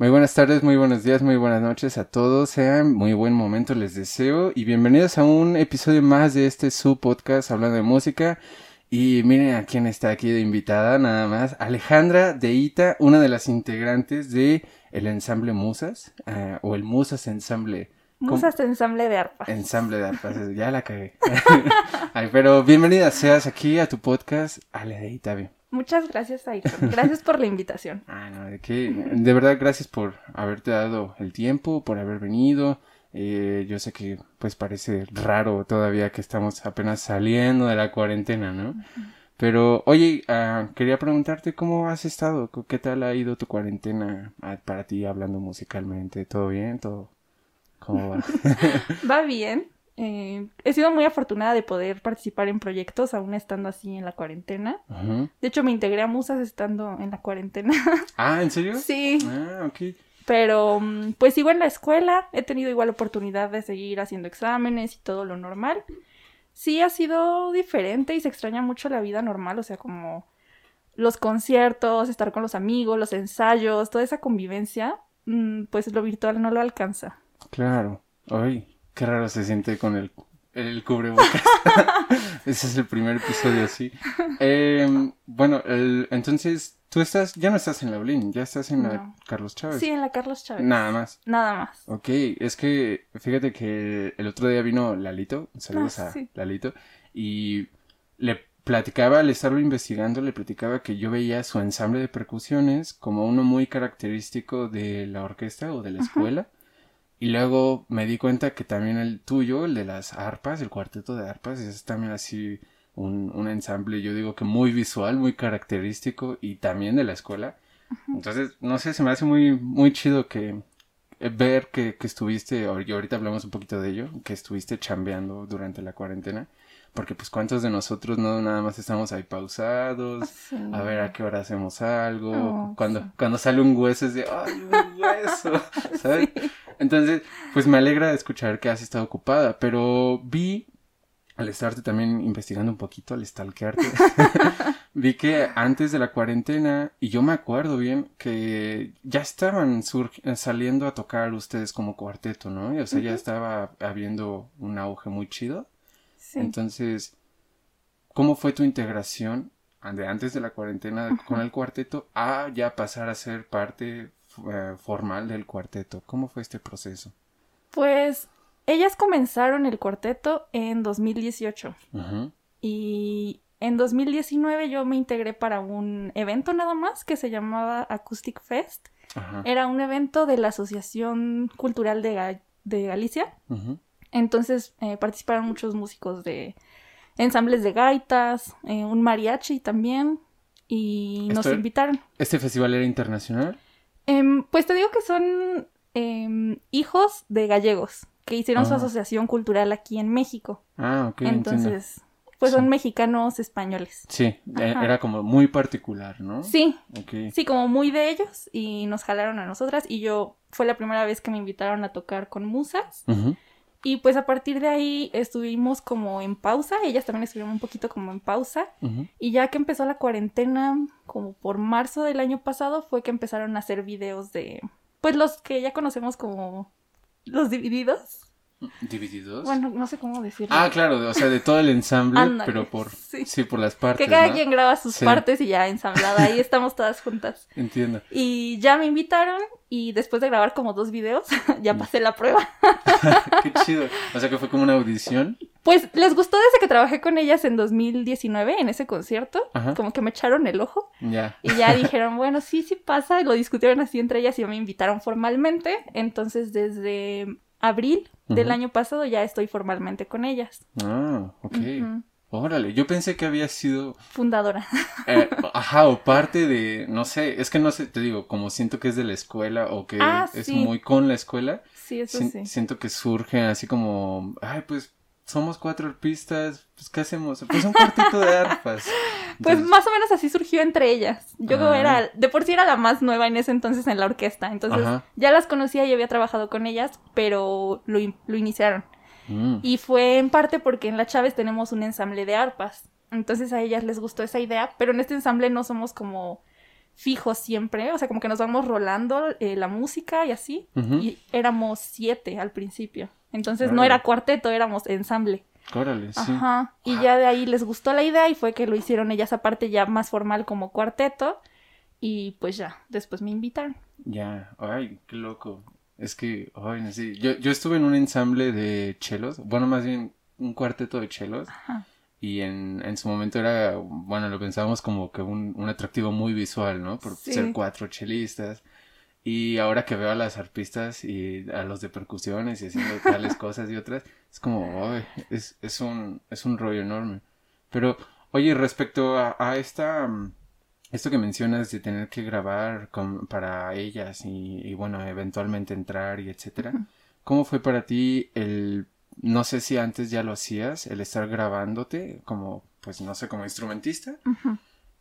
Muy buenas tardes, muy buenos días, muy buenas noches a todos. Sean muy buen momento les deseo y bienvenidos a un episodio más de este su podcast hablando de música. Y miren a quién está aquí de invitada, nada más. Alejandra Deita, una de las integrantes de el ensamble Musas, eh, o el Musas Ensamble. Musas Ensamble de Arpas. Ensamble de Arpas, ya la cagué. Ay, pero bienvenida seas aquí a tu podcast, Ale Deita, bien. Muchas gracias, Ayrton. Gracias por la invitación. Ah, no, de qué. De verdad, gracias por haberte dado el tiempo, por haber venido. Eh, yo sé que pues parece raro todavía que estamos apenas saliendo de la cuarentena, ¿no? Pero, oye, ah, quería preguntarte cómo has estado, qué tal ha ido tu cuarentena ah, para ti hablando musicalmente, ¿todo bien? ¿Todo? ¿Cómo va? va bien. Eh, he sido muy afortunada de poder participar en proyectos aún estando así en la cuarentena. De hecho, me integré a Musas estando en la cuarentena. Ah, ¿en serio? Sí. Ah, ok. Pero mm, pues sigo en la escuela, he tenido igual oportunidad de seguir haciendo exámenes y todo lo normal. Sí ha sido diferente y se extraña mucho la vida normal, o sea, como los conciertos, estar con los amigos, los ensayos, toda esa convivencia, mm, pues lo virtual no lo alcanza. Claro. Ay, Qué raro se siente con el, el cubrebocas. Ese es el primer episodio, sí. Em, bueno, entonces tú estás, ya no estás en la Olin, ya estás en la Carlos Chávez. Sí, en la Carlos Chávez. Nada más. Nada más. Ok, es que fíjate que el otro día vino Lalito, saludos ah, a Lalito, y le platicaba, al estarlo investigando, le platicaba que yo veía su ensamble de percusiones como uno muy característico de la orquesta o de la escuela. Y luego me di cuenta que también el tuyo, el de las arpas, el cuarteto de arpas, es también así un, un ensamble, yo digo que muy visual, muy característico y también de la escuela. Entonces, no sé, se me hace muy, muy chido que eh, ver que, que estuviste, y ahorita hablamos un poquito de ello, que estuviste chambeando durante la cuarentena. Porque pues cuántos de nosotros no nada más estamos ahí pausados, a ver a qué hora hacemos algo, cuando, cuando sale un hueso es de, ay, un hueso, ¿sabes? Entonces, pues me alegra escuchar que has estado ocupada, pero vi, al estarte también investigando un poquito, al stalkearte, vi que antes de la cuarentena, y yo me acuerdo bien, que ya estaban saliendo a tocar ustedes como cuarteto, ¿no? o sea, ya estaba habiendo un auge muy chido. Sí. Entonces, ¿cómo fue tu integración de antes de la cuarentena con el cuarteto a ya pasar a ser parte eh, formal del cuarteto. ¿Cómo fue este proceso? Pues ellas comenzaron el cuarteto en 2018. Y en 2019 yo me integré para un evento nada más que se llamaba Acoustic Fest. Era un evento de la Asociación Cultural de, de Galicia. Entonces eh, participaron muchos músicos de ensambles de gaitas, eh, un mariachi también. Y nos invitaron. ¿Este festival era internacional? Em, pues te digo que son em, hijos de gallegos que hicieron su ah. asociación cultural aquí en México. Ah, ok. Entonces, pues son mexicanos españoles. Sí, e, era como muy particular, ¿no? Sí. Sí, como muy de ellos y nos jalaron a nosotras y yo fue la primera vez que me invitaron a tocar con musas. Y pues a partir de ahí estuvimos como en pausa, ellas también estuvieron un poquito como en pausa. Y ya que empezó la cuarentena, como por marzo del año pasado, fue que empezaron a hacer videos de, pues los que ya conocemos como los divididos. ¿Divididos? Bueno, no sé cómo decirlo. Ah, claro, o sea, de todo el ensamble, pero por sí. por las partes. Que cada quien graba sus partes y ya ensamblada, ahí estamos todas juntas. Entiendo. Y ya me invitaron y después de grabar como dos videos, ya pasé la prueba. Qué chido. O sea que fue como una audición. Pues les gustó desde que trabajé con ellas en 2019 en ese concierto, como que me echaron el ojo. Ya. Y ya dijeron, bueno, sí, sí pasa, y lo discutieron así entre ellas y me invitaron formalmente. Entonces desde abril del año pasado ya estoy formalmente con ellas. Ah, ok. Órale, yo pensé que había sido... Fundadora. Eh, ajá, o parte de, no sé, es que no sé, te digo, como siento que es de la escuela o que ah, es muy con la escuela. Sí, eso sí. Siento que surge así como, ay, pues somos cuatro arpistas, pues ¿qué hacemos? Pues un cuartito de arpas. pues más o menos así surgió entre ellas. Yo ah. era, de por sí era la más nueva en ese entonces en la orquesta, entonces ya las conocía y había trabajado con ellas, pero lo, lo iniciaron. Mm. Y fue en parte porque en la Chávez tenemos un ensamble de arpas, entonces a ellas les gustó esa idea, pero en este ensamble no somos como fijos siempre, o sea, como que nos vamos rolando eh, la música y así, y éramos siete al principio. Entonces no era cuarteto, éramos ensamble. Órale, sí. Ajá. Y ya de ahí les gustó la idea y fue que lo hicieron ellas aparte ya más formal como cuarteto. Y pues ya, después me invitaron. Ya, ay, qué loco. Es que, ay, no sé. Yo, yo estuve en un ensamble de chelos, bueno, más bien un cuarteto de chelos. Ajá y en, en su momento era, bueno, lo pensábamos como que un, un atractivo muy visual, ¿no? Por ser cuatro chelistas. Y ahora que veo a las arpistas y a los de percusiones y haciendo tales cosas y otras, es como, es, es, un, es un rollo enorme. Pero, oye, respecto a, a esta, mm, esto que mencionas de tener que grabar con, para ellas y, y, bueno, eventualmente entrar y etcétera, ¿cómo fue para ti el no sé si antes ya lo hacías, el estar grabándote como, pues no sé, como instrumentista.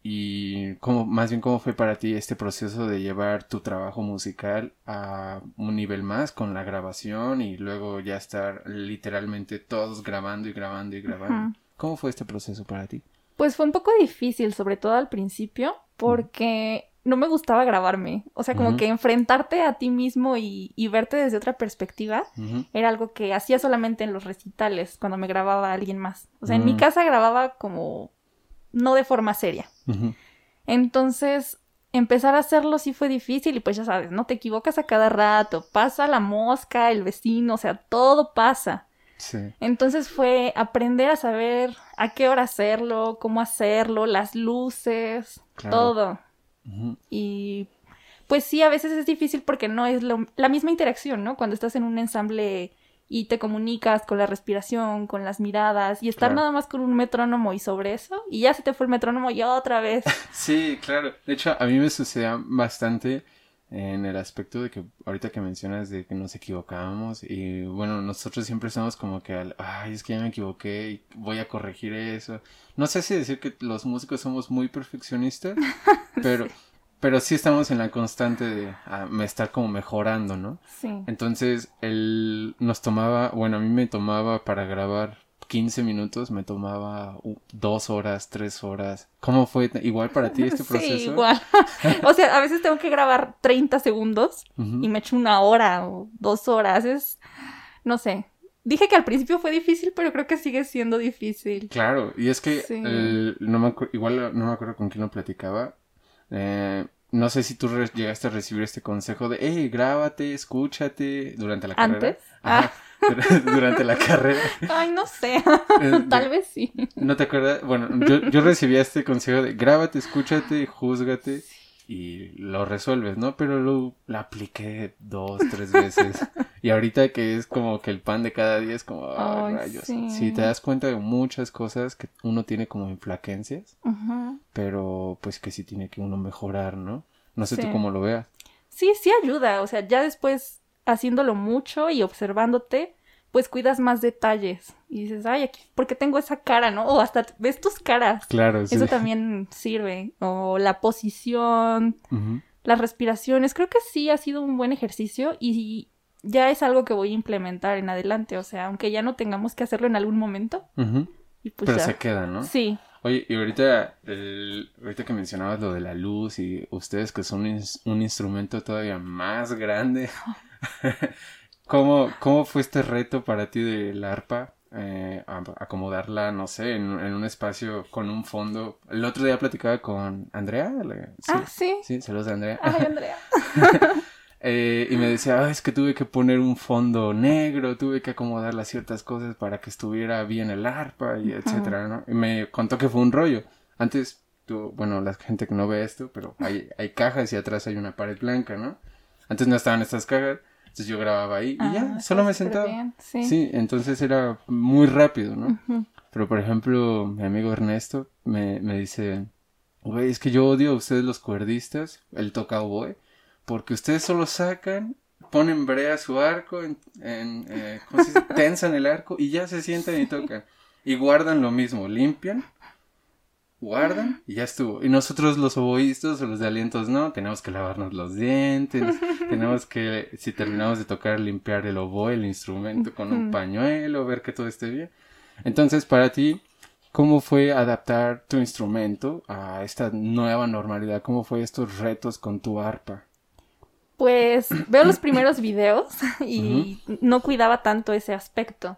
Y cómo, más bien cómo fue para ti este proceso de llevar tu trabajo musical a un nivel más con la grabación y luego ya estar literalmente todos grabando y grabando y grabando. ¿Cómo fue este proceso para ti? Pues fue un poco difícil, sobre todo al principio, porque no me gustaba grabarme. O sea, como que enfrentarte a ti mismo y, verte desde otra perspectiva era algo que hacía solamente en los recitales, cuando me grababa alguien más. O sea, en mi mm. casa grababa como no de forma seria. Entonces, empezar a hacerlo sí fue difícil y pues ya sabes, no te equivocas a cada rato, pasa la mosca, el vecino, o sea, todo pasa. Sí. Entonces fue aprender a saber a qué hora hacerlo, cómo hacerlo, las luces, todo. Y pues sí, a veces es difícil porque no es la misma interacción, ¿no? Cuando estás en un ensamble y te comunicas con la respiración, con las miradas, y estar nada más con un metrónomo y sobre eso, y ya se te fue el metrónomo y otra vez. sí, claro. De hecho, a mí me sucedía bastante en el aspecto de que ahorita que mencionas de que nos equivocábamos y bueno, nosotros siempre estamos como que al, ay, es que ya me equivoqué y voy a corregir eso. No sé si decir que los músicos somos muy perfeccionistas, pero pero sí estamos en la constante de ah, estar como mejorando, ¿no? Sí. Entonces, él nos tomaba, bueno, a mí me tomaba para grabar 15 minutos me tomaba dos horas, tres horas. ¿Cómo fue igual para ti este proceso? Sí, igual. o sea, a veces tengo que grabar 30 segundos y me echo una hora o dos horas. Es, no sé. Dije que al principio fue difícil, pero creo que sigue siendo difícil. Claro, y es que no me igual no me acuerdo con quién lo platicaba. Eh, no sé si tú llegaste a recibir este consejo de, hey, grábate, escúchate durante la carrera. ¿Antes? Ah. durante la carrera. Ay, no sé. Tal vez sí. ¿No te acuerdas? Bueno, yo, yo recibí este consejo de grábate, escúchate, júzgate y lo resuelves, ¿no? Pero lo, apliqué dos, tres veces. y ahorita que es como que el pan de cada día es como, ay, rayos. Sí. te das cuenta de muchas cosas que uno tiene como inflaquencias, pero pues que sí tiene que uno mejorar, ¿no? No sé tú cómo lo veas. Sí, sí ayuda, o sea, ya después haciéndolo mucho y observándote, pues cuidas más detalles y dices, ay, aquí, porque tengo esa cara, ¿no? O hasta ves tus caras. Claro, sí. Eso también sirve. O la posición, las respiraciones. Creo que sí ha sido un buen ejercicio y ya es algo que voy a implementar en adelante. O sea, aunque ya no tengamos que hacerlo en algún momento. y pues Pero se queda, ¿no? Sí. Oye, y ahorita, ahorita que mencionabas lo de la luz y ustedes que son un instrumento todavía más grande. ¿Cómo, ¿Cómo fue este reto para ti del arpa? Eh, acomodarla, no sé, en, un espacio con un fondo. El otro día platicaba con Andrea. ¿sí? Ah, sí. Sí, saludos de Andrea. Ay, Andrea. eh, y me decía, ah, es que tuve que poner un fondo negro, tuve que acomodar las ciertas cosas para que estuviera bien el arpa y etcétera, ¿no? Y me contó que fue un rollo. Antes, tú, bueno, la gente que no ve esto, pero hay, hay cajas y atrás hay una pared blanca, ¿no? Antes no estaban estas cajas, entonces yo grababa ahí y ya, ah, solo me sentaba. sí. entonces era muy rápido, ¿no? Pero por ejemplo, mi amigo Ernesto me, me dice, güey, es que yo odio a ustedes los cuerdistas, él toca oboe, porque ustedes solo sacan, ponen brea su arco, en, en eh, tensan el arco y ya se sientan y tocan. Y guardan lo mismo, limpian guardan y ya estuvo. Y nosotros los oboístas o los de alientos no, tenemos que lavarnos los dientes, tenemos que, si terminamos de tocar, limpiar el oboe, el instrumento con un pañuelo, ver que todo esté bien. Entonces, para ti, ¿Cómo fue adaptar tu instrumento a esta nueva normalidad? ¿Cómo fue estos retos con tu arpa? Pues veo los primeros videos y no cuidaba tanto ese aspecto.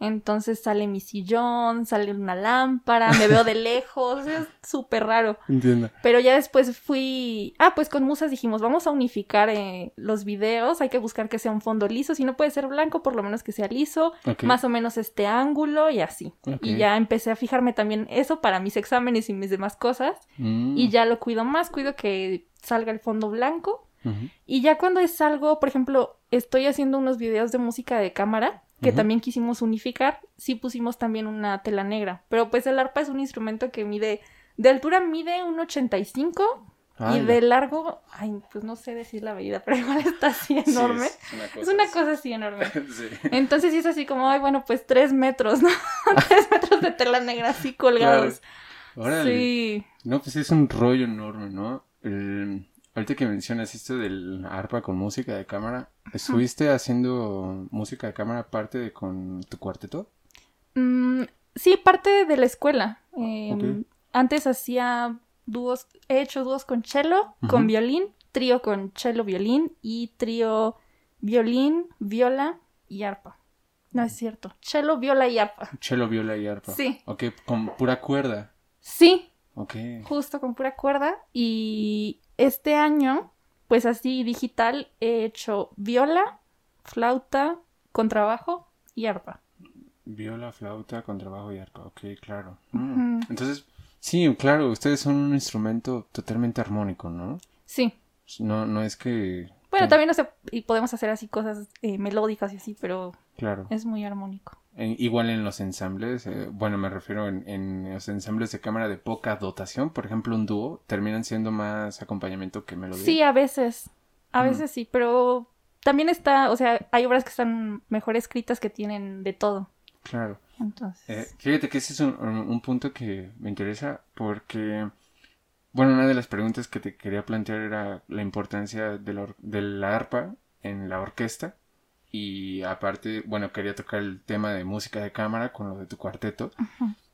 Entonces sale mi sillón, sale una lámpara, me veo de lejos, es súper raro. Entiendo. Pero ya después fui, ah, pues con Musas dijimos, vamos a unificar eh, los videos, hay que buscar que sea un fondo liso, si no puede ser blanco, por lo menos que sea liso, más o menos este ángulo y así. Y ya empecé a fijarme también eso para mis exámenes y mis demás cosas. Mm. Y ya lo cuido más, cuido que salga el fondo blanco. Y ya cuando es algo, por ejemplo, estoy haciendo unos videos de música de cámara que también quisimos unificar, sí pusimos también una tela negra. Pero pues el arpa es un instrumento que mide, de altura mide un 85 y de largo, ay, pues no sé decir la medida, pero igual está así enorme. es, una cosa, así enorme. Entonces sí es así como, ay, bueno, pues tres metros, ¿no? tres metros de tela negra así colgados. Sí. No, pues es un rollo enorme, ¿no? El Ahorita que mencionas esto del arpa con música de cámara, ¿estuviste haciendo música de cámara aparte de con tu cuarteto? Mm, sí, parte de la escuela. Em, antes hacía dúos, he hecho dúos con cello, con violín, trío con cello, violín y trío violín, viola y arpa. No es cierto. Cello, viola y arpa. Cello, viola y arpa. Sí. Ok, con pura cuerda. Sí. Ok. Justo con pura cuerda. Y este año, pues así digital, he hecho viola, flauta, contrabajo y arpa. Viola, flauta, contrabajo y arpa, ok, claro. Mm. Entonces, sí, claro, ustedes son un instrumento totalmente armónico, ¿no? Sí. No, no es que... Bueno, también no sé, y podemos hacer así cosas eh, melódicas y así, pero claro. es muy armónico igual en los ensambles, eh, bueno, me refiero en, los ensambles de cámara de poca dotación, por ejemplo, un dúo, terminan siendo más acompañamiento que melodía. Sí, a veces, a veces sí, pero también está, o sea, hay obras que están mejor escritas que tienen de todo. Claro. Entonces. Eh, fíjate que ese es un, punto que me interesa porque, bueno, una de las preguntas que te quería plantear era la importancia de la, de la arpa en la orquesta y aparte, bueno, quería tocar el tema de música de cámara con lo de tu cuarteto,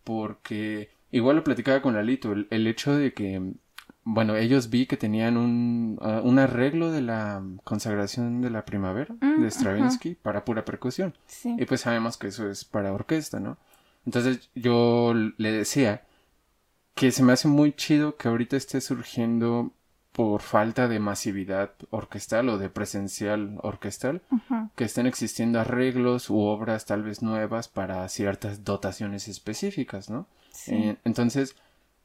porque igual lo platicaba con Lalito, el, el, hecho de que, bueno, ellos vi que tenían un, ah, un arreglo de la consagración de la primavera mm, de Stravinsky para pura percusión. Y pues sabemos que eso es para orquesta, ¿no? Entonces yo le decía que se me hace muy chido que ahorita esté surgiendo por falta de masividad orquestal o de presencial orquestal, que estén existiendo arreglos u obras tal vez nuevas para ciertas dotaciones específicas, ¿no? Eh, entonces,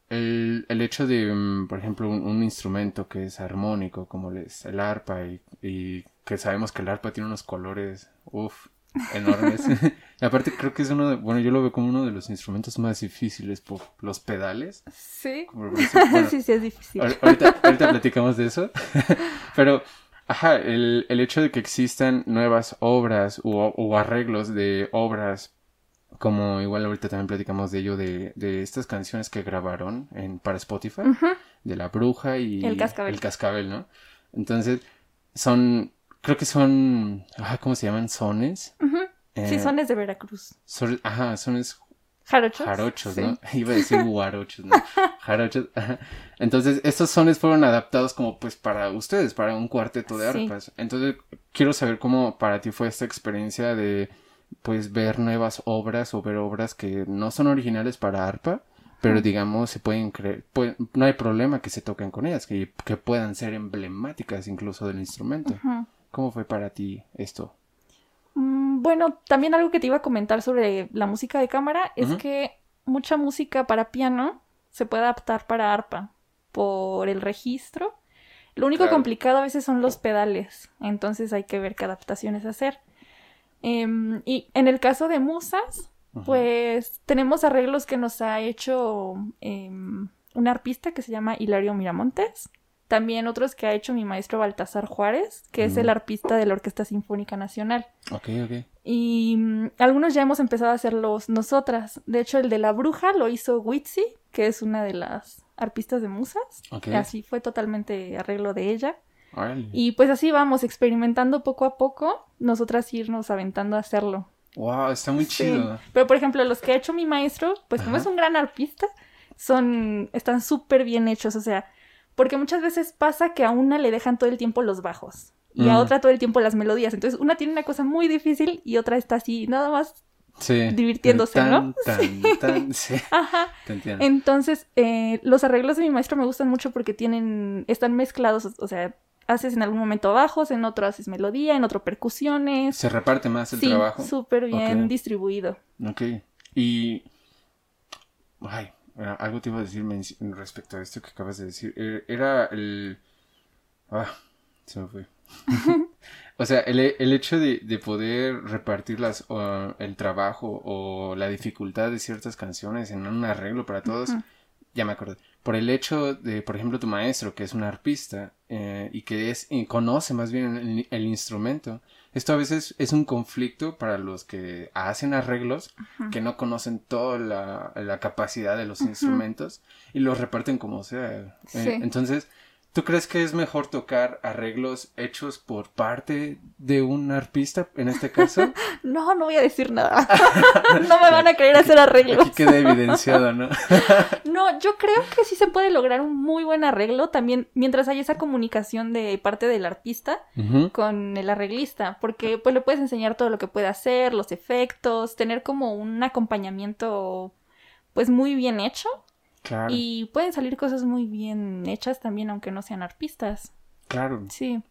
el, el, hecho de, mm, por ejemplo, un, instrumento que es armónico, como el arpa, y, y, que sabemos que el arpa tiene unos colores, uff, enormes. aparte creo que es uno de, bueno, yo lo veo como uno de los instrumentos más difíciles por los pedales. Sí. sí, sí, es difícil. Ahorita, ahorita platicamos de eso. Pero, ajá, el, el, hecho de que existan nuevas obras o, arreglos de obras como igual ahorita también platicamos de ello, de, de estas canciones que grabaron en, para Spotify, de La Bruja y El Cascabel. El Cascabel, ¿no? Entonces, son creo que son, ¿cómo se llaman? Sones. sí, eh, sones de Veracruz. ajá, sones Jarochos. Jarochos, ¿no? Iba a decir guarochos, ¿no? Jarochos. Entonces, estos sones fueron adaptados como pues para ustedes, para un cuarteto de arpas. Entonces, quiero saber cómo para ti fue esta experiencia de pues ver nuevas obras o ver obras que no son originales para arpa, pero digamos se pueden creer, no hay problema que se toquen con ellas, que, que puedan ser emblemáticas incluso del instrumento. ¿Cómo fue para ti esto? Mm, bueno, también algo que te iba a comentar sobre la música de cámara es que mucha música para piano se puede adaptar para arpa por el registro. Lo único complicado a veces son los pedales, entonces hay que ver qué adaptaciones hacer. Em, y en el caso de musas, pues tenemos arreglos que nos ha hecho em, un arpista que se llama Hilario Miramontes. También otros que ha hecho mi maestro Baltasar Juárez, que es el arpista de la Orquesta Sinfónica Nacional. Ok, ok. Y mm, algunos ya hemos empezado a hacerlos nosotras. De hecho, el de la bruja lo hizo Witsi, que es una de las arpistas de musas. Okay. Así fue totalmente arreglo de ella. Y pues así vamos, experimentando poco a poco, nosotras irnos aventando a hacerlo. Wow, está muy chido. Pero por ejemplo, los que ha hecho mi maestro, pues como es un gran arpista, son, están súper bien hechos, o sea, porque muchas veces pasa que a una le dejan todo el tiempo los bajos y a otra todo el tiempo las melodías. Entonces, una tiene una cosa muy difícil y otra está así, nada más divirtiéndose, ¿no? sí. Ajá. Entonces, eh, los arreglos de mi maestro me gustan mucho porque tienen, están mezclados, o sea, haces en algún momento bajos, en otro haces melodía, en otro percusiones. Se reparte más el sí, trabajo. súper bien distribuido. Ok. Y... Ay, algo te iba a decir respecto a esto que acabas de decir. E, era el... Ah, se me fue. o sea, el, hecho de, poder repartir las, el trabajo o la dificultad de ciertas canciones en un arreglo para todos, ya me acordé. Por el hecho de, por ejemplo, tu maestro, que es un arpista eh, y que es, conoce más bien el, instrumento, esto a veces es un conflicto para los que hacen arreglos, que no conocen toda la, capacidad de los instrumentos y los reparten como sea. Eh, entonces, ¿Tú crees que es mejor tocar arreglos hechos por parte de un arpista, en este caso? no, no voy a decir nada. no me van a querer hacer arreglos. Aquí queda evidenciado, ¿no? no, yo creo que sí se puede lograr un muy buen arreglo también mientras haya esa comunicación de parte del artista con el arreglista, porque pues le puedes enseñar todo lo que puede hacer, los efectos, tener como un acompañamiento pues muy bien hecho y pueden salir cosas muy bien hechas también, aunque no sean arpistas. Claro. Sí.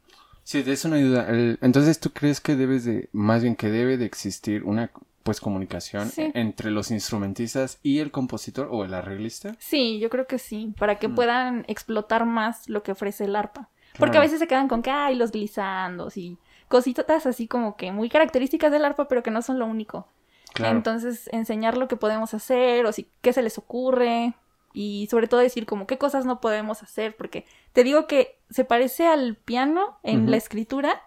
Sí, de eso no hay duda. entonces, ¿tú crees que debes de, más bien que debe de existir una pues comunicación entre los instrumentistas y el compositor o el arreglista? Sí, yo creo que sí, para que mm. puedan explotar más lo que ofrece el arpa. Porque a veces se quedan con que hay los glisandos y cositas así como que muy características del arpa, pero que no son lo único. Entonces, enseñar lo que podemos hacer o si qué se les ocurre, y sobre todo decir como qué cosas no podemos hacer, porque te digo que se parece al piano en la escritura,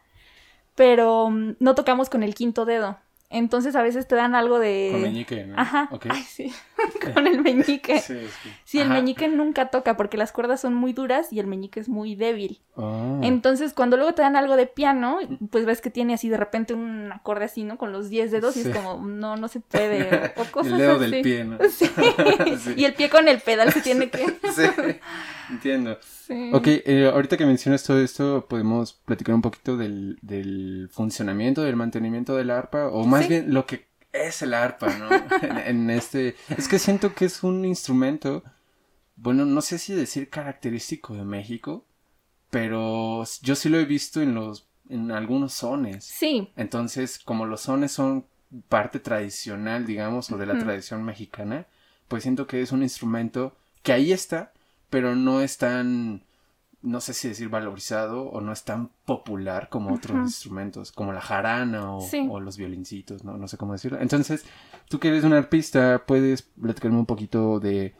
pero mm, no tocamos con el quinto dedo. Entonces a veces te dan algo de... Con meñique, ¿no? Ajá. Ay, sí. Con el meñique. Sí, sí. el meñique nunca toca porque las cuerdas son muy duras y el meñique es muy débil. Ah. Entonces cuando luego te dan algo de piano, pues ves que tiene así de repente un acorde así, ¿no? Con los 10 dedos y es como, no, no se puede. O, cosas el dedo del pie, ¿no? Sí. Y el pie con el pedal se tiene que... sí. Entiendo. Sí. Ok, eh, ahorita que mencionas todo esto, podemos platicar un poquito del, del funcionamiento, del mantenimiento del arpa, o más bien lo que es el arpa, ¿no? en, este... Es que siento que es un instrumento, bueno, no sé si decir característico de México, pero yo sí lo he visto en los... en algunos sones. Sí. Entonces, como los sones son parte tradicional, digamos, o de la tradición mexicana, pues siento que es un instrumento que ahí está, pero no es tan, no sé si decir valorizado o no es tan popular como otros instrumentos, como la jarana o, los violincitos, ¿no? no sé cómo decirlo. Entonces, tú que eres un arpista, puedes platicarme un poquito de,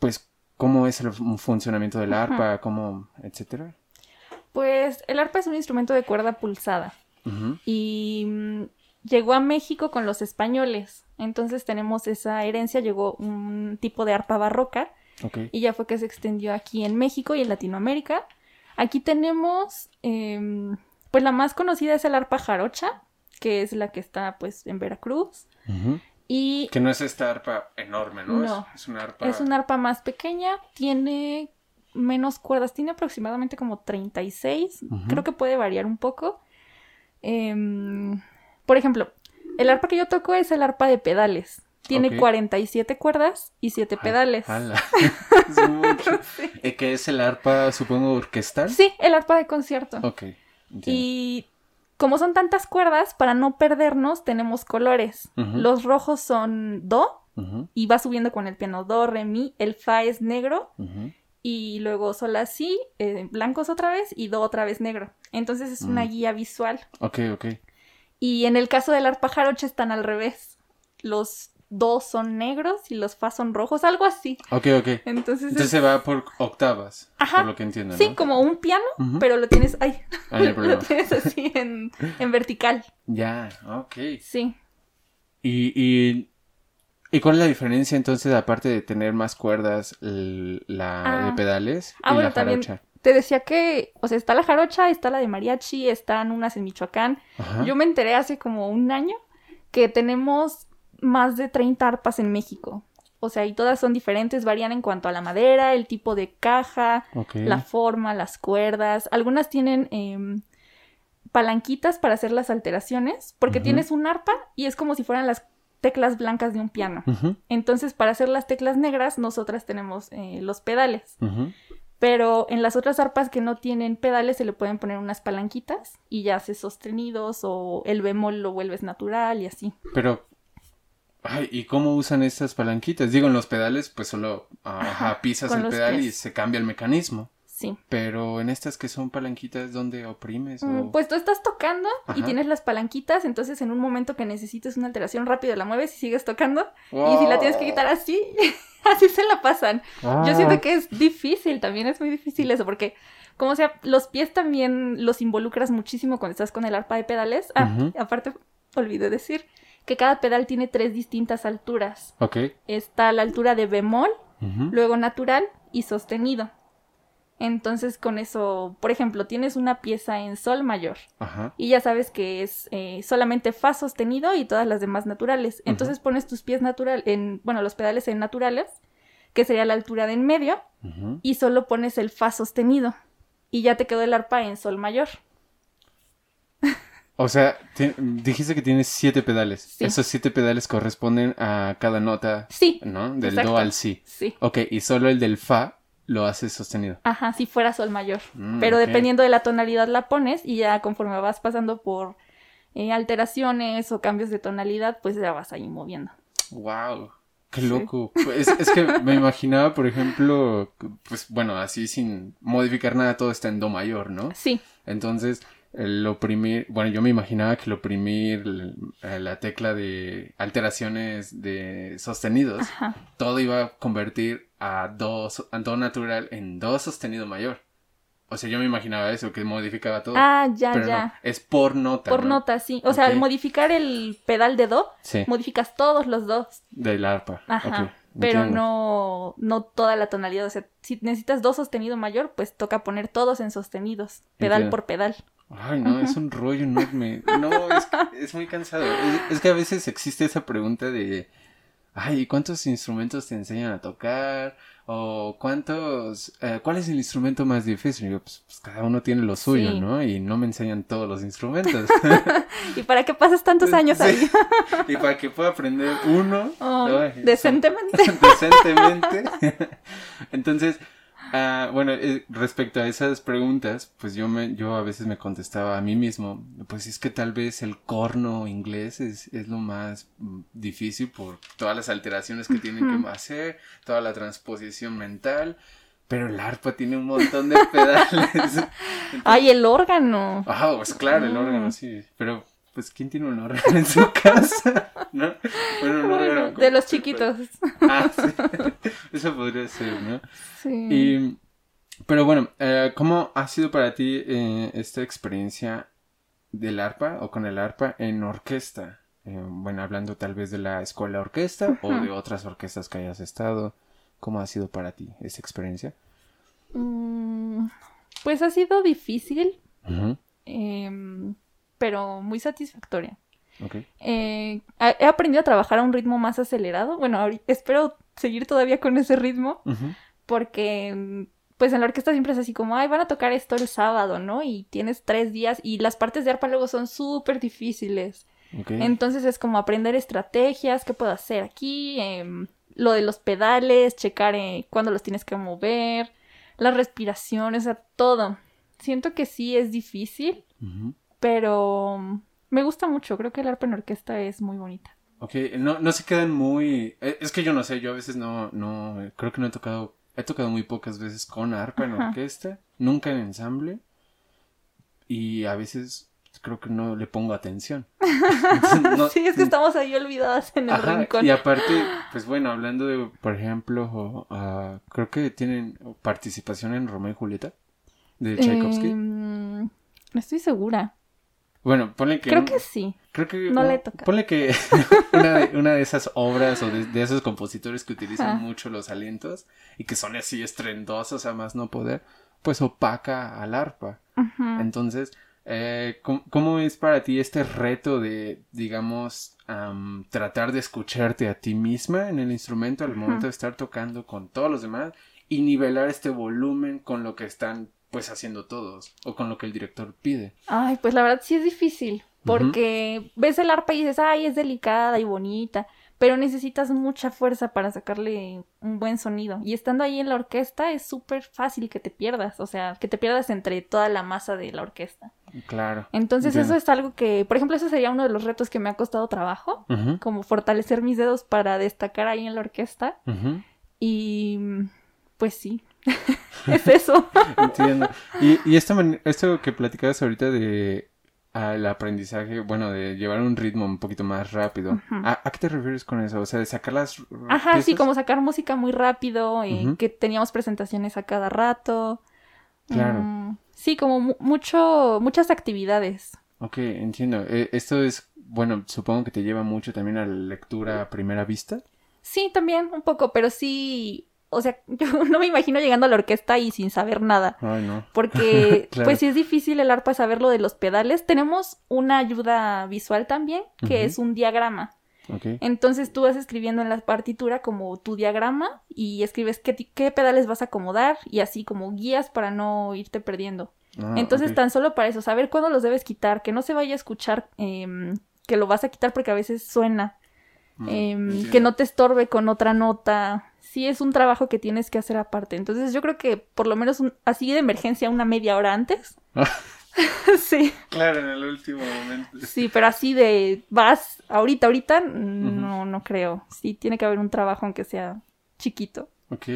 pues, cómo es el funcionamiento del arpa, cómo, etcétera. Pues el arpa es un instrumento de cuerda pulsada y mm, llegó a México con los españoles. Entonces tenemos esa herencia, llegó un tipo de arpa barroca y ya fue que se extendió aquí en México y en Latinoamérica. Aquí tenemos, em, pues la más conocida es el arpa jarocha, que es la que está pues en Veracruz. Y... Que no es esta arpa enorme, ¿no? No. Es, una arpa... Es una arpa más pequeña, tiene menos cuerdas, tiene aproximadamente como 36, creo que puede variar un poco. Em, por ejemplo, el arpa que yo toco es el arpa de pedales. Tiene 47 cuerdas y 7 pedales. es mucho. ¿Qué es el arpa, supongo, orquestal? Sí, el arpa de concierto. Ok. Y como son tantas cuerdas, para no perdernos, tenemos colores. Los rojos son do y va subiendo con el piano do, re, mi. El fa es negro y luego sol así, eh, blancos otra vez y do otra vez negro. Entonces es una guía visual. Ok, ok. Y en el caso del arpa jaroche están al revés. Los dos son negros y los fa son rojos, algo así. Ok, ok. Entonces, se va por octavas, Ajá. por lo que entiendo. Sí, como un piano, pero lo tienes, ay, ah, lo tienes así en, vertical. Ya, ok. Sí. Y, y, y, cuál es la diferencia entonces, aparte de tener más cuerdas, la de ah. pedales ah, y la jarocha? te decía que, o sea, está la jarocha, está la de mariachi, están unas en Michoacán. Yo me enteré hace como un año que tenemos más de 30 arpas en México. O sea, y todas son diferentes, varían en cuanto a la madera, el tipo de caja, la forma, las cuerdas. Algunas tienen em, palanquitas para hacer las alteraciones, porque tienes un arpa y es como si fueran las teclas blancas de un piano. Entonces, para hacer las teclas negras, nosotras tenemos eh, los pedales. Pero en las otras arpas que no tienen pedales se le pueden poner unas palanquitas y ya haces sostenidos o el bemol lo vuelves natural y así. Pero Ay, ¿y cómo usan estas palanquitas? Digo, en los pedales, pues solo pisas el pedal y se cambia el mecanismo. Sí. Pero en estas que son palanquitas, ¿dónde oprimes? Mm, pues tú estás tocando y tienes las palanquitas, entonces en un momento que necesites una alteración rápida la mueves y sigues tocando. Y si la tienes que quitar así, así se la pasan. Yo siento que es difícil, también es muy difícil eso, porque como sea, los pies también los involucras muchísimo cuando estás con el arpa de pedales. Ah, aparte, olvidé decir que cada pedal tiene tres distintas alturas. Ok. Está la altura de bemol, luego natural y sostenido. Entonces con eso, por ejemplo, tienes una pieza en sol mayor Ajá. y ya sabes que es eh, solamente fa sostenido y todas las demás naturales. Entonces pones tus pies natural en, bueno, los pedales en naturales, que sería la altura de en medio, y solo pones el fa sostenido y ya te quedó el arpa en sol mayor. O sea, dijiste que tienes siete pedales. Esos siete pedales corresponden a cada nota. Sí. ¿No? Del do al si. Sí. Ok, y solo el del fa lo haces sostenido. Ajá, si fuera sol mayor. Mm, Pero dependiendo de la tonalidad la pones y ya conforme vas pasando por eh, alteraciones o cambios de tonalidad, pues ya vas ahí moviendo. ¡Wow! ¡Qué loco! Es, que me imaginaba, por ejemplo, pues bueno, así sin modificar nada, todo está en do mayor, ¿no? Sí. Entonces, el oprimir, bueno, yo me imaginaba que el oprimir la tecla de alteraciones de sostenidos, todo iba a convertir a do, a do natural en do sostenido mayor. O sea, yo me imaginaba eso, que modificaba todo. Ah, ya, ya. es por nota. Por nota, sí. O sea, al modificar el pedal de do, modificas todos los dos. Del arpa. Ajá. pero no, no toda la tonalidad. O sea, si necesitas do sostenido mayor, pues toca poner todos en sostenidos, pedal por pedal. Ay, no, es un rollo enorme. No, es, es muy cansado. Es, que a veces existe esa pregunta de, ay, ¿cuántos instrumentos te enseñan a tocar? O cuántos, eh, ¿cuál es el instrumento más difícil? Y yo, pues, pues cada uno tiene lo suyo, ¿no? Y no me enseñan todos los instrumentos. ¿Y para qué pasas tantos años ahí? y para que pueda aprender uno. Oh, decentemente. decentemente. Entonces, Ah, bueno, eh, respecto a esas preguntas, pues yo me, yo a veces me contestaba a mí mismo, pues es que tal vez el corno inglés es, es lo más mm, difícil por todas las alteraciones que tienen que hacer, toda la transposición mental, pero el arpa tiene un montón de pedales. Ay, el órgano. Ah, pues claro, el órgano, sí, pero pues ¿quién tiene un órgano en su casa? ¿No? Bueno, de los chiquitos. Ah, sí. Eso podría ser, ¿no? Sí. Y, pero bueno, eh, ¿cómo ha sido para ti eh, esta experiencia del arpa o con el arpa en orquesta? Eh, bueno, hablando tal vez de la escuela orquesta o de otras orquestas que hayas estado. ¿Cómo ha sido para ti esta experiencia? Mm, pues ha sido difícil. eh, pero muy satisfactoria. Eh, he aprendido a trabajar a un ritmo más acelerado. Bueno, espero seguir todavía con ese ritmo, porque pues en la orquesta siempre es así como, ay, van a tocar esto el sábado, ¿no? Y tienes tres días y las partes de arpa luego son súper difíciles. Entonces es como aprender estrategias, qué puedo hacer aquí, em, lo de los pedales, checar eh, cuándo los tienes que mover, las respiraciones, o sea, todo. Siento que sí es difícil, pero me gusta mucho, creo que el arpa en orquesta es muy bonita. Ok, no, no se quedan muy... Eh, es que yo no sé, yo a veces no, no, creo que no he tocado, he tocado muy pocas veces con arpa en orquesta, nunca en ensamble, y a veces creo que no le pongo atención. sí, es que estamos ahí olvidadas en el rincón. Y aparte, pues bueno, hablando de, por ejemplo, creo que tienen participación en Romeo y Julieta de Tchaikovsky. Em, no estoy segura. Bueno, ponle que... Creo que sí. Creo que... No le toca. Ponle que una, de, una de esas obras o de, esos compositores que utilizan mucho los alientos y que son así estrendosos a más no poder, pues opaca al arpa. Entonces, Eh, ¿cómo, es para ti este reto de, digamos, tratar de escucharte a ti misma en el instrumento al momento de estar tocando con todos los demás y nivelar este volumen con lo que están pues haciendo todos o con lo que el director pide? Ay, pues la verdad sí es difícil porque ves el arpa y dices, ay, es delicada y bonita, pero necesitas mucha fuerza para sacarle un buen sonido. Y estando ahí en la orquesta es súper fácil que te pierdas, o sea, que te pierdas entre toda la masa de la orquesta. Claro. Entonces eso es algo que, por ejemplo, eso sería uno de los retos que me ha costado trabajo, como fortalecer mis dedos para destacar ahí en la orquesta. Y pues sí, es eso. Entiendo. Y, y esto, esto que platicabas ahorita de al aprendizaje, bueno, de llevar un ritmo un poquito más rápido. ¿A, qué te refieres con eso? O sea, de sacar las... Ajá, sí, como sacar música muy rápido, y que teníamos presentaciones a cada rato. Claro. Mm, sí, como mucho, muchas actividades. Ok, entiendo. E, esto es, bueno, supongo que te lleva mucho también a la lectura a primera vista. Sí, también un poco, pero sí o sea, yo no me imagino llegando a la orquesta y sin saber nada. Ay, no. Porque, pues sí es difícil el arpa saber lo de los pedales. Tenemos una ayuda visual también, que es un diagrama. Okay. Entonces tú vas escribiendo en la partitura como tu diagrama y escribes qué, qué pedales vas a acomodar y así como guías para no irte perdiendo. Ah, Entonces tan solo para eso, saber cuándo los debes quitar, que no se vaya a escuchar em, que lo vas a quitar porque a veces suena. Mm, em, que no te estorbe con otra nota. Sí, es un trabajo que tienes que hacer aparte. Entonces yo creo que por lo menos así de emergencia una media hora antes. sí. Claro, en el último momento. Sí, pero así de vas ahorita, ahorita, no, no creo. Sí, tiene que haber un trabajo aunque sea chiquito. Ok.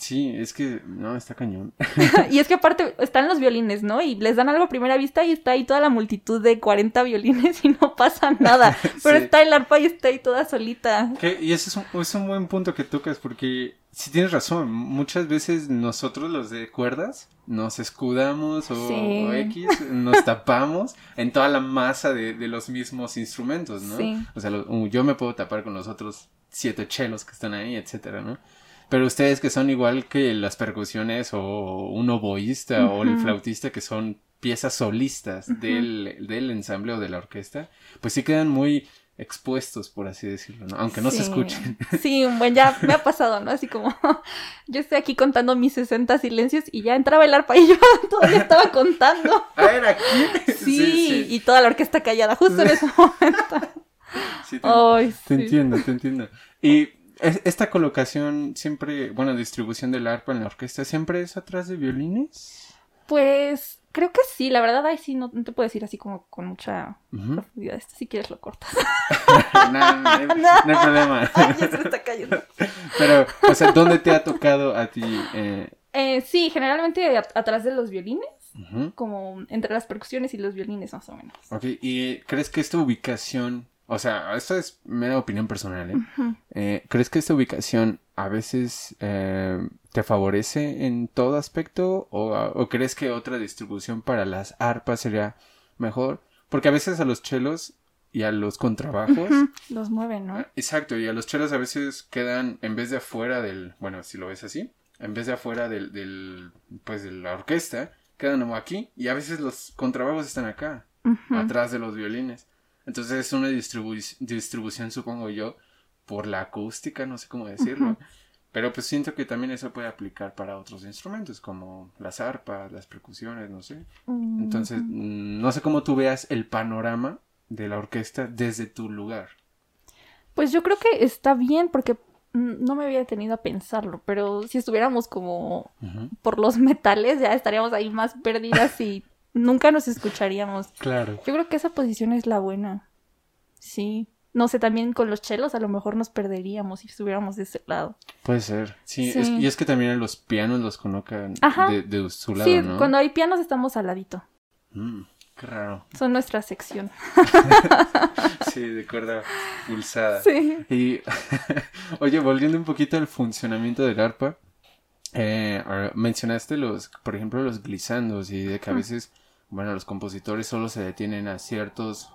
Sí, es que no, está cañón. y es que aparte están los violines, ¿no? Y les dan algo a primera vista y está ahí toda la multitud de 40 violines y no pasa nada. Pero está el arpa y está ahí toda solita. Y ese es un, es un buen punto que tocas porque si tienes razón, muchas veces nosotros los de cuerdas nos escudamos o, X, nos tapamos en toda la masa de, los mismos instrumentos, ¿no? O sea, yo me puedo tapar con los otros siete chelos que están ahí, etcétera, ¿no? Pero ustedes que son igual que las percusiones o un oboísta o el flautista que son piezas solistas del, del, ensamble o de la orquesta, pues sí quedan muy expuestos, por así decirlo, ¿no? Aunque no se escuchen. Sí, bueno, ya me ha pasado, ¿no? Así como yo estoy aquí contando mis 60 silencios y ya entraba el arpa y yo todavía estaba contando. A ver, aquí. Sí, y toda la orquesta callada justo en ese momento. Sí, te, te entiendo, te entiendo. Y esta colocación siempre, bueno, distribución del arpa en la orquesta, ¿siempre es atrás de violines? Pues creo que sí, la verdad, ahí sí no, te puedo decir así como con mucha profundidad. Esto si quieres lo cortas. no, no, hay, problema. ya se está cayendo. Pero, o sea, ¿dónde te ha tocado a ti? Eh? Eh, sí, generalmente atrás de los violines. Como entre las percusiones y los violines, más o menos. Ok, ¿y crees que esta ubicación o sea, esto es mera opinión personal, ¿eh? ¿eh? crees que esta ubicación a veces eh, te favorece en todo aspecto o, crees que otra distribución para las arpas sería mejor? Porque a veces a los chelos y a los contrabajos... Los mueven, ¿no? Exacto, y a los chelos a veces quedan en vez de afuera del... Bueno, si lo ves así, en vez de afuera del... del pues de la orquesta, quedan como aquí y a veces los contrabajos están acá, atrás de los violines. Entonces es una distribución, supongo yo, por la acústica, no sé cómo decirlo. Pero pues siento que también eso puede aplicar para otros instrumentos, como las arpas, las percusiones, no sé. Entonces, no sé cómo tú veas el panorama de la orquesta desde tu lugar. Pues yo creo que está bien porque no me había tenido a pensarlo, pero si estuviéramos como por los metales ya estaríamos ahí más perdidas y nunca nos escucharíamos. Claro. Yo creo que esa posición es la buena. Sí. No sé, también con los chelos a lo mejor nos perderíamos si estuviéramos de ese lado. Puede ser. Sí, y es que también los pianos los colocan de, su lado, sí, cuando hay pianos estamos al ladito. Mm, qué raro. Son nuestra sección. sí, de cuerda pulsada. Sí. Y, oye, volviendo un poquito al funcionamiento del arpa, eh, mencionaste los, por ejemplo, los glisandos y de que a veces bueno, los compositores solo se detienen a ciertos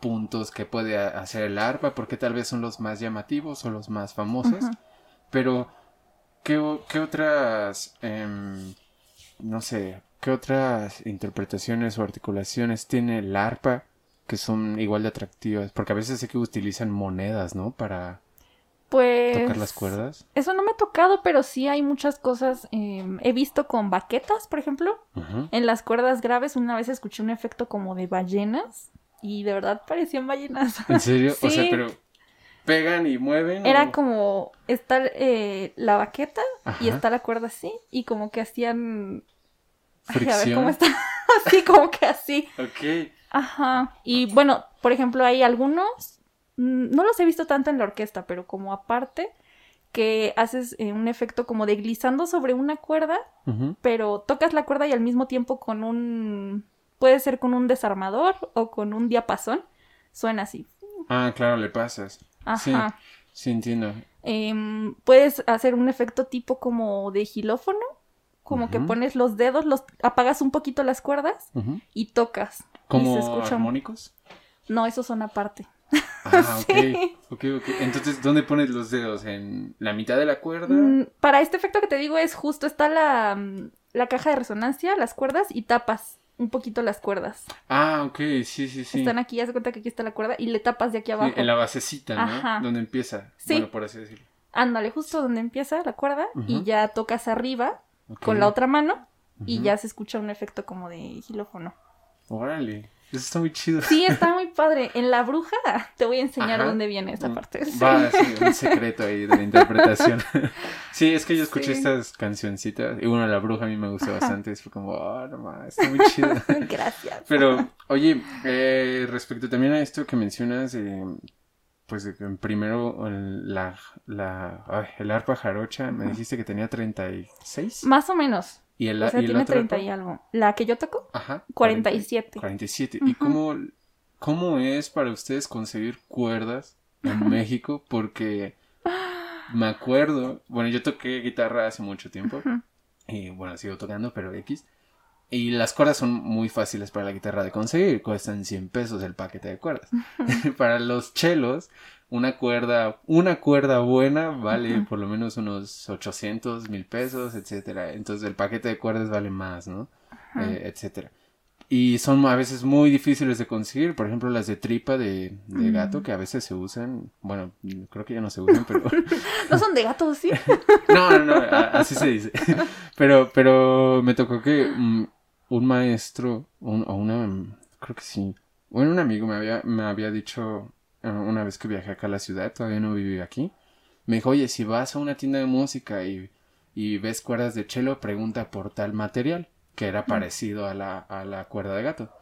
puntos que puede hacer el arpa, porque tal vez son los más llamativos o los más famosos. Pero, ¿qué, otras, em, no sé, ¿qué otras interpretaciones o articulaciones tiene el arpa que son igual de atractivas? Porque a veces sé que utilizan monedas, ¿no? Para pues, tocar las cuerdas. Eso no me ha tocado, pero sí hay muchas cosas. Em, he visto con baquetas, por ejemplo. En las cuerdas graves una vez escuché un efecto como de ballenas y de verdad parecían ballenas. ¿En serio? O sea, pero pegan y mueven. Era como está eh, la baqueta y está la cuerda así y como que hacían Ay, a ver cómo está. así como que así. Ok. Ajá. Y bueno, por ejemplo, hay algunos no los he visto tanto en la orquesta, pero como aparte, que haces eh, un efecto como de glissando sobre una cuerda, pero tocas la cuerda y al mismo tiempo con un... puede ser con un desarmador o con un diapasón, suena así. Ah, claro, le pasas. Ajá. Sí, entiendo. Em, puedes hacer un efecto tipo como de gilófono, como que pones los dedos, los apagas un poquito las cuerdas y tocas. ¿Como armónicos? No, esos son aparte. Ah, ok. Entonces, ¿dónde pones los dedos? ¿En la mitad de la cuerda? Mm, para este efecto que te digo es justo, está la, mm, la caja de resonancia, las cuerdas y tapas un poquito las cuerdas. Ah, ok, sí, sí, sí. Están aquí, haz cuenta que aquí está la cuerda y le tapas de aquí abajo. en la basecita, ¿no? Ajá. Donde empieza. Sí. Bueno, por así decirlo. Ándale, justo donde empieza la cuerda y ya tocas arriba con la otra mano y ya se escucha un efecto como de gilófono. Órale. Eso está muy chido. Sí, está muy padre. En La Bruja te voy a enseñar dónde viene esa mm, parte. Va, sí, un secreto ahí de la interpretación. sí, es que yo escuché estas cancioncitas y bueno, La Bruja a mí me gustó bastante. Fue como, oh, no está muy chido. Gracias. Pero, oye, eh, respecto también a esto que mencionas, eh, pues primero la, la, el arpa jarocha, me dijiste que tenía 36. Más o menos. ¿Y el, o sea, tiene 30 y algo. ¿La que yo toco? Ajá. 47. 47. ¿Y cómo, cómo es para ustedes conseguir cuerdas en México? Porque me acuerdo, bueno, yo toqué guitarra hace mucho tiempo. Y bueno, sigo tocando, pero X. Y las cuerdas son muy fáciles para la guitarra de conseguir, cuestan 100 pesos el paquete de cuerdas. para los chelos, una cuerda, una cuerda buena vale por lo menos unos 800 mil pesos, etcétera. Entonces el paquete de cuerdas vale más, ¿no? Eh, etcétera. Y son a veces muy difíciles de conseguir, por ejemplo las de tripa de, gato que a veces se usan, bueno, creo que ya no se usan, pero... ¿No son de gato, sí? no, no, no, así se dice. pero, pero me tocó que mm, un maestro, o una, creo que sí, bueno, un amigo me había, me había dicho Ah, una vez que viajé acá a la ciudad, todavía no vivía aquí, me dijo, oye, si vas a una tienda de música y, y ves cuerdas de chelo, pregunta por tal material, que era mm. parecido a la, a la cuerda de gato.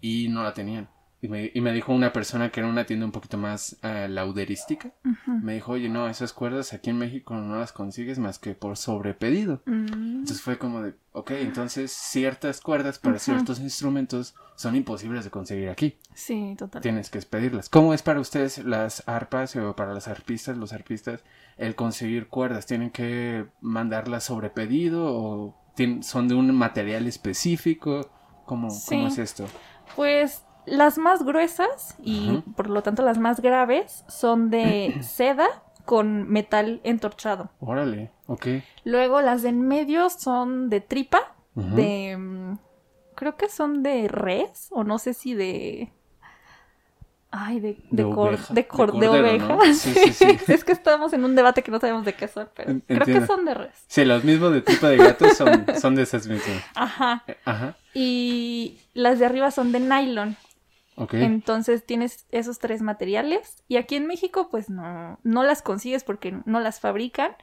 Y no la tenían. Y me, y me, dijo una persona que era una tienda un poquito más uh, lauderística. Me dijo, oye, no, esas cuerdas aquí en México no las consigues más que por sobrepedido. Mm. Entonces fue como de, ok, entonces ciertas cuerdas para ciertos instrumentos son imposibles de conseguir aquí. Sí, total. Tienes que pedirlas. ¿Cómo es para ustedes las arpas o para las arpistas, los arpistas, el conseguir cuerdas? ¿Tienen que mandarlas sobre pedido o son de un material específico? ¿Cómo, ¿cómo es esto? Pues las más gruesas y por lo tanto las más graves son de seda con metal entorchado. Órale, ok. Luego las de en medio son de tripa, de... Mm, creo que son de res o no sé si de... Ay, de, de, de, oveja. de, oveja. Sí, sí, sí. es que estamos en un debate que no sabemos de qué son, pero creo que son de res. Sí, los mismos de tripa de gato son, son de esas mismas. Ajá. Eh, ajá. Y las de arriba son de nylon. Entonces tienes esos tres materiales y aquí en México pues no, no las consigues porque no las fabrican.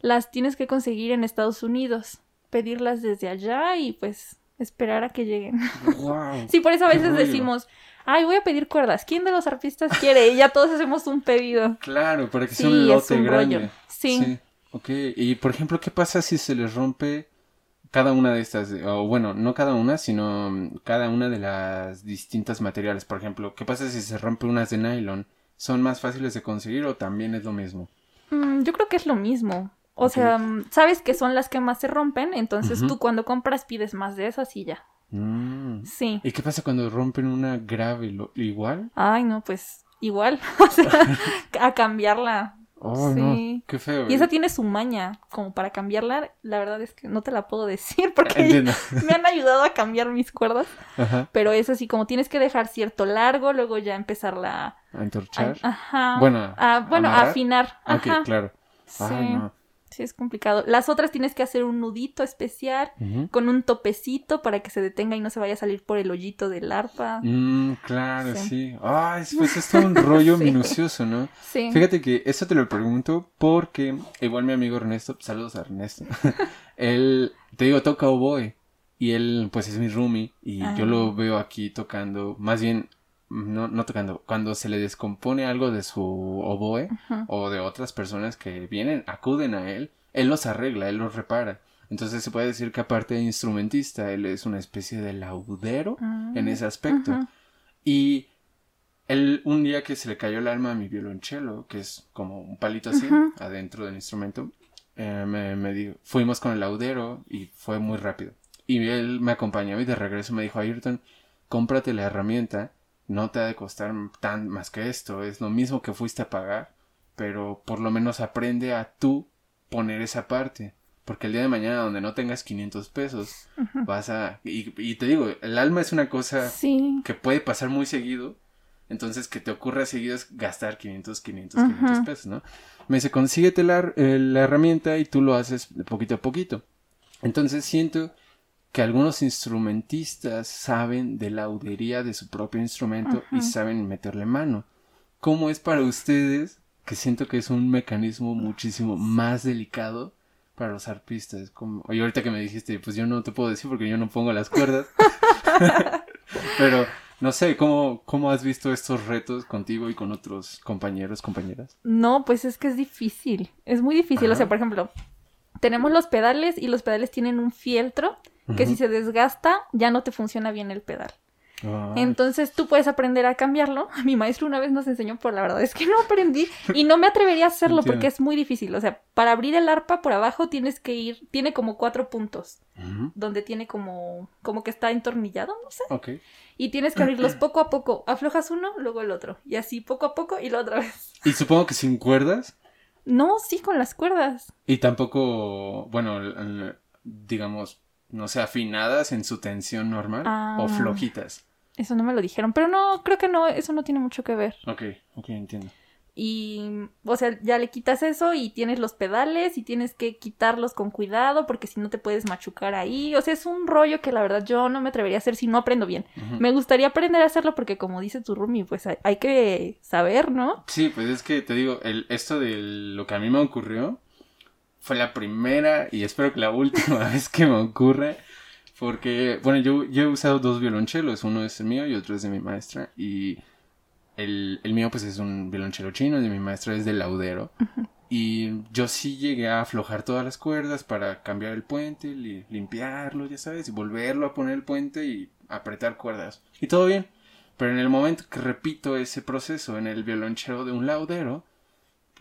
Las tienes que conseguir en Estados Unidos, pedirlas desde allá y pues esperar a que lleguen. sí, por eso a veces decimos, ay, voy a pedir cuerdas. ¿Quién de los artistas quiere? Y ya todos hacemos un pedido. Claro, para que sea un lote grande. Sí. sí. Ok, y por ejemplo, ¿qué pasa si se les rompe cada una de estas, o bueno, no cada una, sino mm, cada una de las distintas materiales. Por ejemplo, ¿qué pasa si se rompe unas de nylon? ¿Son más fáciles de conseguir o también es lo mismo? Mm, yo creo que es lo mismo. O sea, mm, sabes que son las que más se rompen, entonces tú cuando compras pides más de esas y ya. Sí. ¿Y qué pasa cuando rompen una grave? ¿Igual? Ay, no, pues igual. o sea, a cambiarla Oh, no, qué feo. Y esa tiene su maña, como para cambiarla, la verdad es que no te la puedo decir porque me han ayudado a cambiar mis cuerdas. Ajá. Pero es así, como tienes que dejar cierto largo, luego ya empezarla a entorchar. ajá. Bueno, a, bueno, a afinar. Ajá. Ok, claro. Sí. no. Sí, es complicado. Las otras tienes que hacer un nudito especial con un topecito para que se detenga y no se vaya a salir por el hoyito del arpa. Mm, claro, sí. Ay, pues es todo un rollo minucioso, ¿no? Sí. Fíjate que eso te lo pregunto porque igual mi amigo Ernesto, saludos a Ernesto, él, te digo, toca oboe y él pues es mi roomie y yo lo ah. veo aquí tocando, más bien no, no tocando, cuando se le descompone algo de su oboe o de otras personas que vienen, acuden a él, él los arregla, él los repara. Entonces se puede decir que aparte de instrumentista, él es una especie de laudero ah, en ese aspecto. Y él, un día que se le cayó el alma a mi violonchelo, que es como un palito así, adentro del instrumento, eh, me, me dijo, fuimos con el laudero y fue muy rápido. Y él me acompañó y de regreso me dijo, Ayrton, cómprate la herramienta no te ha de costar tan más que esto, es lo mismo que fuiste a pagar, pero por lo menos aprende a tú poner esa parte. Porque el día de mañana donde no tengas 500 pesos, vas a... Y, te digo, el alma es una cosa que puede pasar muy seguido. Entonces, que te ocurra seguido es gastar 500, 500, 500 pesos, ¿no? Me dice, consíguete la, eh, la herramienta y tú lo haces de poquito a poquito. Entonces, siento que algunos instrumentistas saben de la laudería de su propio instrumento y saben meterle mano. ¿Cómo es para ustedes? Que siento que es un mecanismo muchísimo más delicado para los arpistas. Como... Y ahorita que me dijiste, pues yo no te puedo decir porque yo no pongo las cuerdas. Pero no sé, ¿cómo, ¿cómo has visto estos retos contigo y con otros compañeros, compañeras? No, pues es que es difícil. Es muy difícil. O sea, por ejemplo, tenemos los pedales y los pedales tienen un fieltro que si se desgasta ya no te funciona bien el pedal. Entonces tú puedes aprender a cambiarlo. Mi maestro una vez nos enseñó, pero la verdad es que no aprendí y no me atrevería a hacerlo porque es muy difícil. O sea, para abrir el arpa por abajo tienes que ir, tiene como cuatro puntos, donde tiene como, como que está entornillado, no sé. Y tienes que abrirlos poco a poco. Aflojas uno, luego el otro. Y así poco a poco y la otra vez. Y supongo que sin cuerdas. No, sí, con las cuerdas. Y tampoco, bueno, digamos, no sé, afinadas en su tensión normal o ah. flojitas. Eso no me lo dijeron, pero no, creo que no, eso no tiene mucho que ver. Ok, ok, entiendo. Y, o sea, ya le quitas eso y tienes los pedales y tienes que quitarlos con cuidado porque si no te puedes machucar ahí. O sea, es un rollo que la verdad yo no me atrevería a hacer si no aprendo bien. Me gustaría aprender a hacerlo porque como dice tu Rumi, pues hay, que saber, ¿no? Sí, pues es que te digo, el, esto de lo que a mí me ocurrió fue la primera y espero que la última vez que me ocurre. Porque, bueno, yo, yo he usado dos violonchelos, uno es el mío y otro es de mi maestra. Y el, el mío pues es un violonchelo chino y de mi maestra es de laudero. Y yo sí llegué a aflojar todas las cuerdas para cambiar el puente, limpiarlo, ya sabes, y volverlo a poner el puente y apretar cuerdas. Y todo bien. Pero en el momento que repito ese proceso en el violonchelo de un laudero,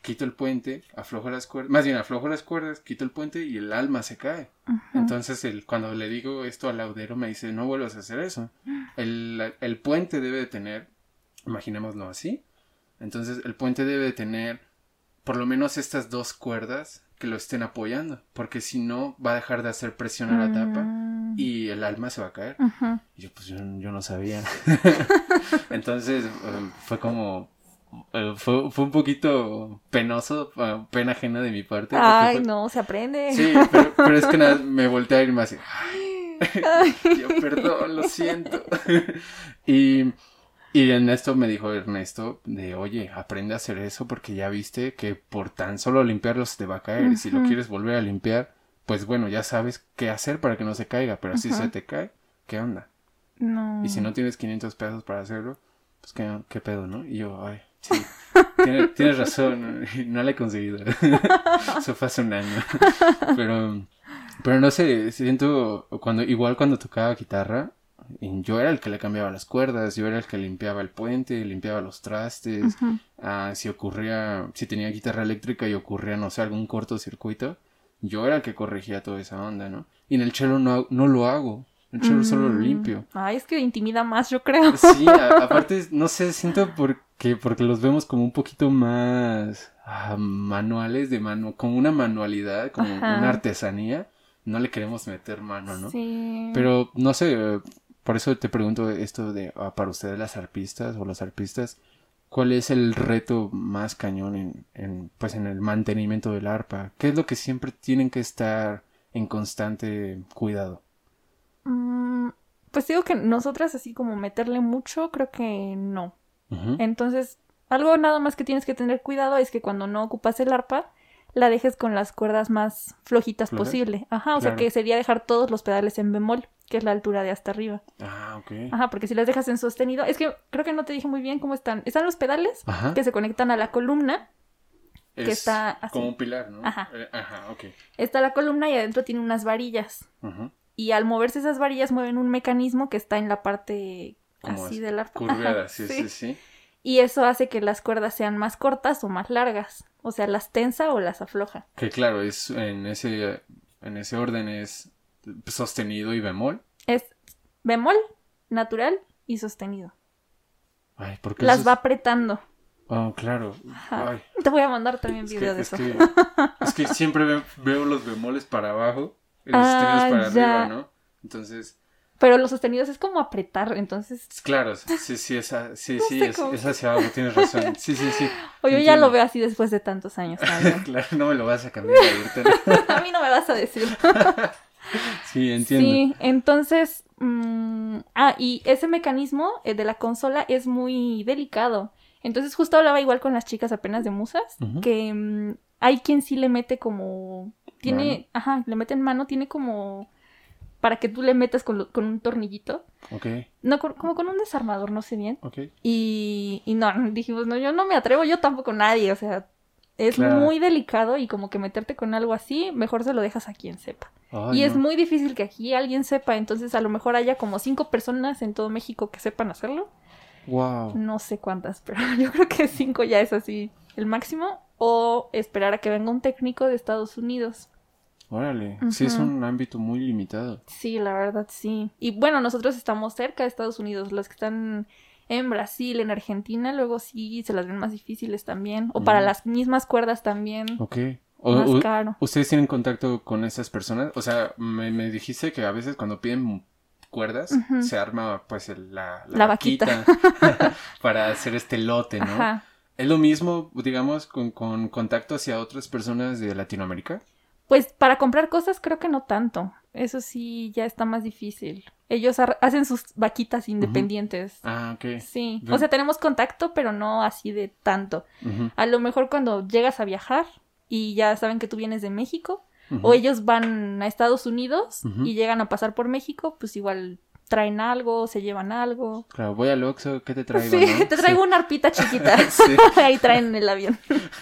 quito el puente, aflojo las cuerdas, más bien aflojo las cuerdas, quito el puente y el alma se cae. Entonces, el, cuando le digo esto al laudero, me dice, no vuelvas a hacer eso. El, el puente debe de tener, imaginémoslo así, entonces el puente debe de tener por lo menos estas dos cuerdas que lo estén apoyando, porque si no va a dejar de hacer presión a la tapa mm. y el alma se va a caer. Y yo pues yo, no sabía. entonces um, fue como eh, fue, fue, un poquito penoso, eh, pena ajena de mi parte. Ay, no, se aprende. Sí, pero, es que nada, me volteé a ir más yo, perdón, lo siento. y, y en esto me dijo Ernesto de, oye, aprende a hacer eso porque ya viste que por tan solo limpiarlo se te va a caer. Si lo quieres volver a limpiar, pues bueno, ya sabes qué hacer para que no se caiga. Pero si se te cae, ¿qué onda? No. Y si no tienes 500 pesos para hacerlo, pues qué, qué pedo, ¿no? Y yo, ay, Sí, tienes, razón, no la he conseguido. Eso fue hace un año. Pero, pero no sé, siento cuando, igual cuando tocaba guitarra, yo era el que le cambiaba las cuerdas, yo era el que limpiaba el puente, limpiaba los trastes, ah, si ocurría, si tenía guitarra eléctrica y ocurría, no sé, algún cortocircuito, yo era el que corregía toda esa onda, ¿no? Y en el cello no, no lo hago, el cello solo lo mm. limpio. Ay, es que intimida más, yo creo. Sí, aparte, no sé, siento por que porque los vemos como un poquito más ah, manuales de mano, como una manualidad, como una artesanía, no le queremos meter mano, ¿no? Sí. Pero no sé, por eso te pregunto esto de ah, para ustedes las arpistas o los arpistas, ¿cuál es el reto más cañón en, en, pues en el mantenimiento del arpa? ¿Qué es lo que siempre tienen que estar en constante cuidado? Mm, pues digo que nosotras así como meterle mucho, creo que no. Entonces, algo nada más que tienes que tener cuidado es que cuando no ocupas el arpa, la dejes con las cuerdas más flojitas posible. Ajá, o sea que sería dejar todos los pedales en bemol, que es la altura de hasta arriba. Ah, ok. Ajá, porque si las dejas en sostenido, es que creo que no te dije muy bien cómo están. Están los pedales que se conectan a la columna. que está así. como un pilar, ¿no? Ajá. Eh, ajá, ok. Está la columna y adentro tiene unas varillas. Ajá. Y al moverse esas varillas mueven un mecanismo que está en la parte así del arpa. Curveada, sí, sí, sí y eso hace que las cuerdas sean más cortas o más largas, o sea, las tensa o las afloja. Que claro, es en ese en ese orden es sostenido y bemol. Es bemol, natural y sostenido. Ay, ¿por qué las va apretando. Oh, claro. Te voy a mandar también video de es eso. Que, es que siempre veo, los bemoles para abajo y los sostenidos para arriba, ¿no? Entonces, pero los sostenidos es como apretar, entonces. Claro, sí, sí, esa, sí, sí, es, hacia abajo, tienes razón. Sí, sí, sí. O yo ya lo veo así después de tantos años claro, no me lo vas a cambiar a mí no me vas a decir. sí, entiendo. Sí, entonces. Mm, ah, y ese mecanismo eh, de la consola es muy delicado. Entonces, justo hablaba igual con las chicas apenas de musas, que mm, hay quien sí le mete como. Tiene. Ajá, le mete en mano, tiene como para que tú le metas con, un tornillito. Ok. No, como con un desarmador, no sé bien. Ok. Y, y no, dijimos, no, yo no me atrevo, yo tampoco nadie, o sea, es muy delicado y como que meterte con algo así, mejor se lo dejas a quien sepa. y es muy difícil que aquí alguien sepa, entonces a lo mejor haya como cinco personas en todo México que sepan hacerlo. Wow. No sé cuántas, pero yo creo que cinco ya es así el máximo. O esperar a que venga un técnico de Estados Unidos. Órale, sí es un ámbito muy limitado. Sí, la verdad sí. Y bueno, nosotros estamos cerca de Estados Unidos, los que están en Brasil, en Argentina, luego sí se las ven más difíciles también. O para las mismas cuerdas también. Ok. más caro. ¿Ustedes tienen contacto con esas personas? O sea, me, dijiste que a veces cuando piden cuerdas se arma pues la, la, vaquita, para hacer este lote, ¿no? ¿Es lo mismo, digamos, con, con contacto hacia otras personas de Latinoamérica? Pues para comprar cosas creo que no tanto. Eso sí ya está más difícil. Ellos hacen sus vaquitas independientes. Ah, ok. Sí. O sea, tenemos contacto, pero no así de tanto. A lo mejor cuando llegas a viajar y ya saben que tú vienes de México, o ellos van a Estados Unidos y llegan a pasar por México, pues igual traen algo, se llevan algo. Claro, voy al Oxxo, ¿qué te traigo? Sí, te traigo una arpita chiquita. Ahí traen el avión.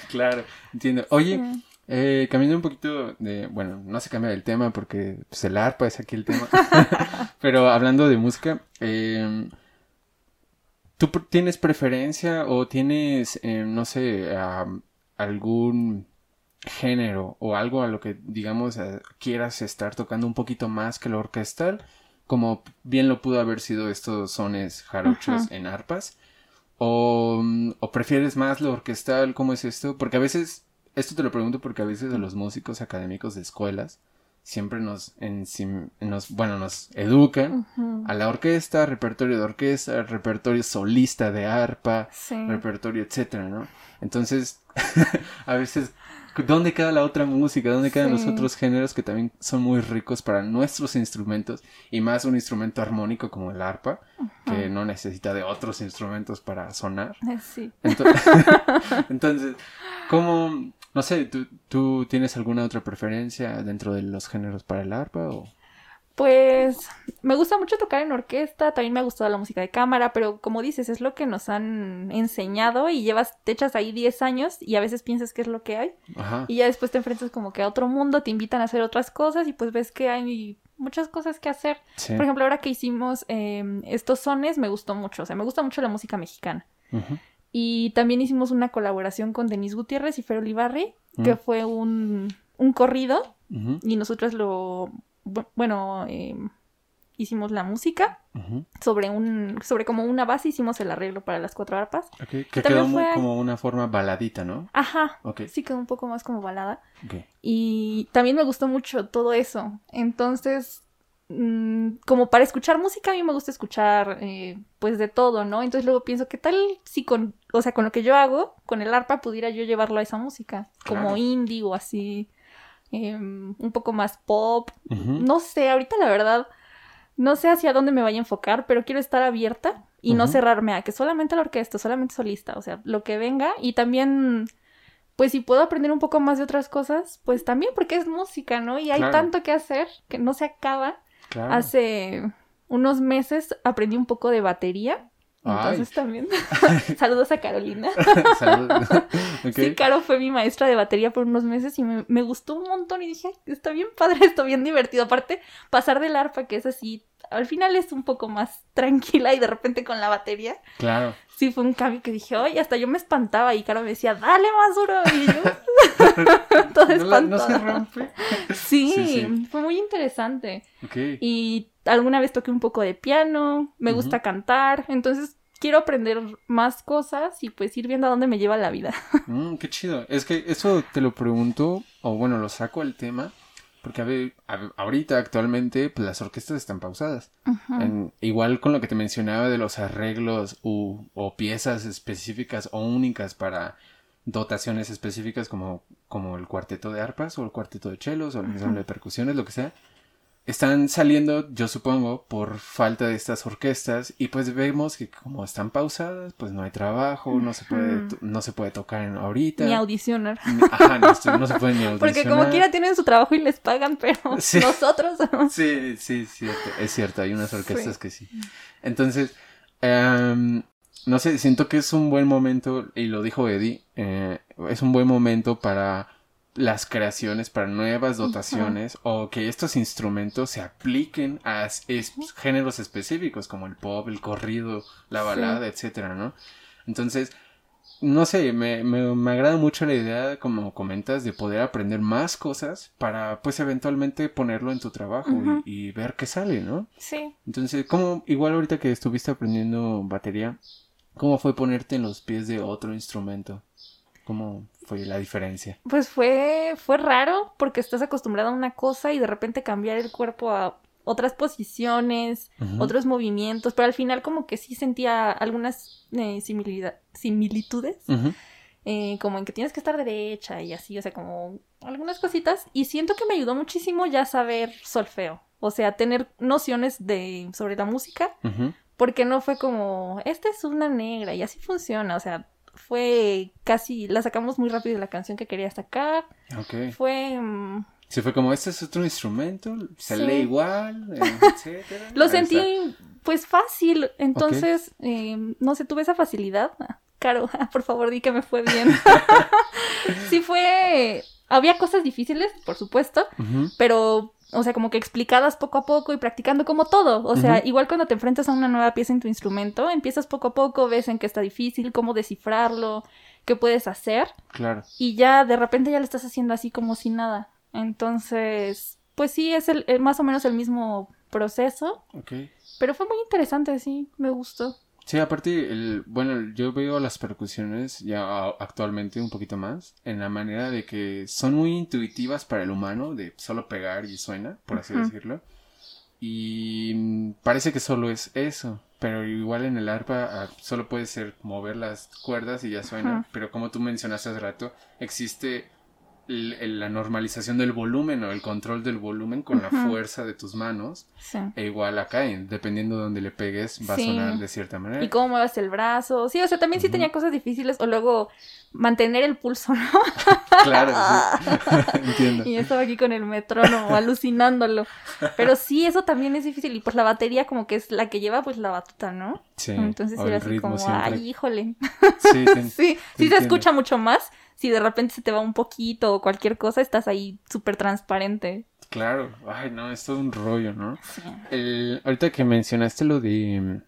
Claro, entiendo. Oye, eh, cambiando un poquito de, bueno, no se cambia del tema porque pues, el arpa es aquí el tema, pero hablando de música, eh, ¿tú tienes preferencia o tienes, eh, no sé, algún género o algo a lo que, digamos, eh, quieras estar tocando un poquito más que lo orquestal? Como bien lo pudo haber sido estos sones jarochos en arpas. O, ¿O prefieres más lo orquestal? ¿Cómo es esto? Porque a veces esto te lo pregunto porque a veces a los músicos académicos de escuelas siempre nos, en, nos bueno, nos educan a la orquesta, repertorio de orquesta, repertorio solista de arpa, repertorio, etcétera, ¿no? Entonces, a veces ¿Dónde queda la otra música? ¿Dónde quedan los otros géneros que también son muy ricos para nuestros instrumentos? Y más un instrumento armónico como el arpa, que no necesita de otros instrumentos para sonar. Sí. Entonces, ¿cómo, no sé, ¿tú, ¿tú tienes alguna otra preferencia dentro de los géneros para el arpa o...? Pues me gusta mucho tocar en orquesta, también me ha gustado la música de cámara, pero como dices, es lo que nos han enseñado y llevas, te echas ahí 10 años y a veces piensas que es lo que hay. Y ya después te enfrentas como que a otro mundo, te invitan a hacer otras cosas y pues ves que hay muchas cosas que hacer. Por ejemplo, ahora que hicimos em, estos sones, me gustó mucho, o sea, me gusta mucho la música mexicana. Y también hicimos una colaboración con Denise Gutiérrez y Fer Olivarri, que mm. fue un, un corrido y nosotros lo bueno, eh, hicimos la música. Sobre un, sobre como una base hicimos el arreglo para las cuatro arpas. Que quedó como una forma baladita, ¿no? Ajá. Sí, quedó un poco más como balada. Y también me gustó mucho todo eso. Entonces, como para escuchar música, a mí me gusta escuchar eh, pues de todo, ¿no? Entonces luego pienso, ¿qué tal si con, o sea, con lo que yo hago, con el arpa, pudiera yo llevarlo a esa música? Como indie o así. Em, un poco más pop. No sé, ahorita la verdad, no sé hacia dónde me vaya a enfocar, pero quiero estar abierta y no cerrarme a que solamente la orquesta, solamente solista, o sea, lo que venga y también, pues si puedo aprender un poco más de otras cosas, pues también porque es música, ¿no? Y hay tanto que hacer que no se acaba. Hace unos meses aprendí un poco de batería entonces también. Saludos a Carolina. Saludos. Sí, Caro fue mi maestra de batería por unos meses y me, gustó un montón y dije, está bien padre, está bien divertido. Aparte, pasar del arpa, que es así, al final es un poco más tranquila y de repente con la batería. Claro. Sí, fue un cambio que dije, oye, hasta yo me espantaba y Caro me decía, dale más duro. Y yo, todo. ¿No, se rompe? Sí, fue muy interesante. Okay. Y alguna vez toqué un poco de piano, me gusta cantar, entonces quiero aprender más cosas y pues ir viendo a dónde me lleva la vida. Mm, qué chido. Es que eso te lo pregunto, o bueno, lo saco al tema, porque a ver, ahorita actualmente pues, las orquestas están pausadas. igual con lo que te mencionaba de los arreglos o piezas específicas o únicas para dotaciones específicas como, como el cuarteto de arpas o el cuarteto de chelos o el ensamble de percusiones, lo que sea están saliendo, yo supongo, por falta de estas orquestas y pues vemos que como están pausadas, pues no hay trabajo, no se puede, no se puede tocar en ahorita. Ni audicionar. ajá, no, se puede ni audicionar. Porque como quiera tienen su trabajo y les pagan, pero nosotros... sí, sí, cierto, es cierto, hay unas orquestas que sí. Entonces, em, no sé, siento que es un buen momento, y lo dijo Eddie, eh, es un buen momento para las creaciones para nuevas dotaciones o que estos instrumentos se apliquen a géneros específicos como el pop, el corrido, la balada, etcétera, ¿no? Entonces, no sé, me, me, agrada mucho la idea, como comentas, de poder aprender más cosas para, pues, eventualmente ponerlo en tu trabajo y, y, ver qué sale, ¿no? Sí. Entonces, como, igual ahorita que estuviste aprendiendo batería, ¿cómo fue ponerte en los pies de otro instrumento? ¿Cómo fue la diferencia? Pues fue, fue raro porque estás acostumbrado a una cosa y de repente cambiar el cuerpo a otras posiciones, otros movimientos, pero al final como que sí sentía algunas eh, similitudes, eh, como en que tienes que estar derecha y así, o sea, como algunas cositas, y siento que me ayudó muchísimo ya saber solfeo, o sea, tener nociones de sobre la música, porque no fue como, esta es una negra y así funciona, o sea, fue casi, la sacamos muy rápido de la canción que quería sacar. Ok. Fue... Mm, se fue como, este es otro instrumento, se lee igual, eh, etcétera. Lo sentí, pues, fácil, entonces, em, no sé, tuve esa facilidad. Ah, Caro, por favor, di que me fue bien. sí fue... Había cosas difíciles, por supuesto, pero o sea, como que explicadas poco a poco y practicando como todo. O sea, igual cuando te enfrentas a una nueva pieza en tu instrumento, empiezas poco a poco, ves en qué está difícil, cómo descifrarlo, qué puedes hacer. Claro. Y ya de repente ya lo estás haciendo así como si nada. Entonces, pues sí, es el, más o menos el mismo proceso. Ok. Pero fue muy interesante, sí, me gustó. Sí, aparte, el, bueno, yo veo las percusiones ya actualmente un poquito más en la manera de que son muy intuitivas para el humano, de solo pegar y suena, por así decirlo. Y parece que solo es eso, pero igual en el arpa ah, solo puede ser mover las cuerdas y ya suena, pero como tú mencionaste hace rato, existe la normalización del volumen o el control del volumen con la fuerza de tus manos. E igual acá, dependiendo de donde le pegues, va a sonar de cierta manera. Y cómo muevas el brazo. Sí, o sea, también sí tenía cosas difíciles. O luego mantener el pulso, ¿no? claro, sí. Entiendo. Y estaba aquí con el metrónomo, alucinándolo. Pero sí, eso también es difícil. Y pues la batería como que es la que lleva pues la batuta, ¿no? Sí. Entonces era así como, ay, híjole. Sí, sí, sí se escucha mucho más si de repente se te va un poquito o cualquier cosa, estás ahí súper transparente. Claro, ay, no, es todo un rollo, ¿no? Sí. El, ahorita que mencionaste lo de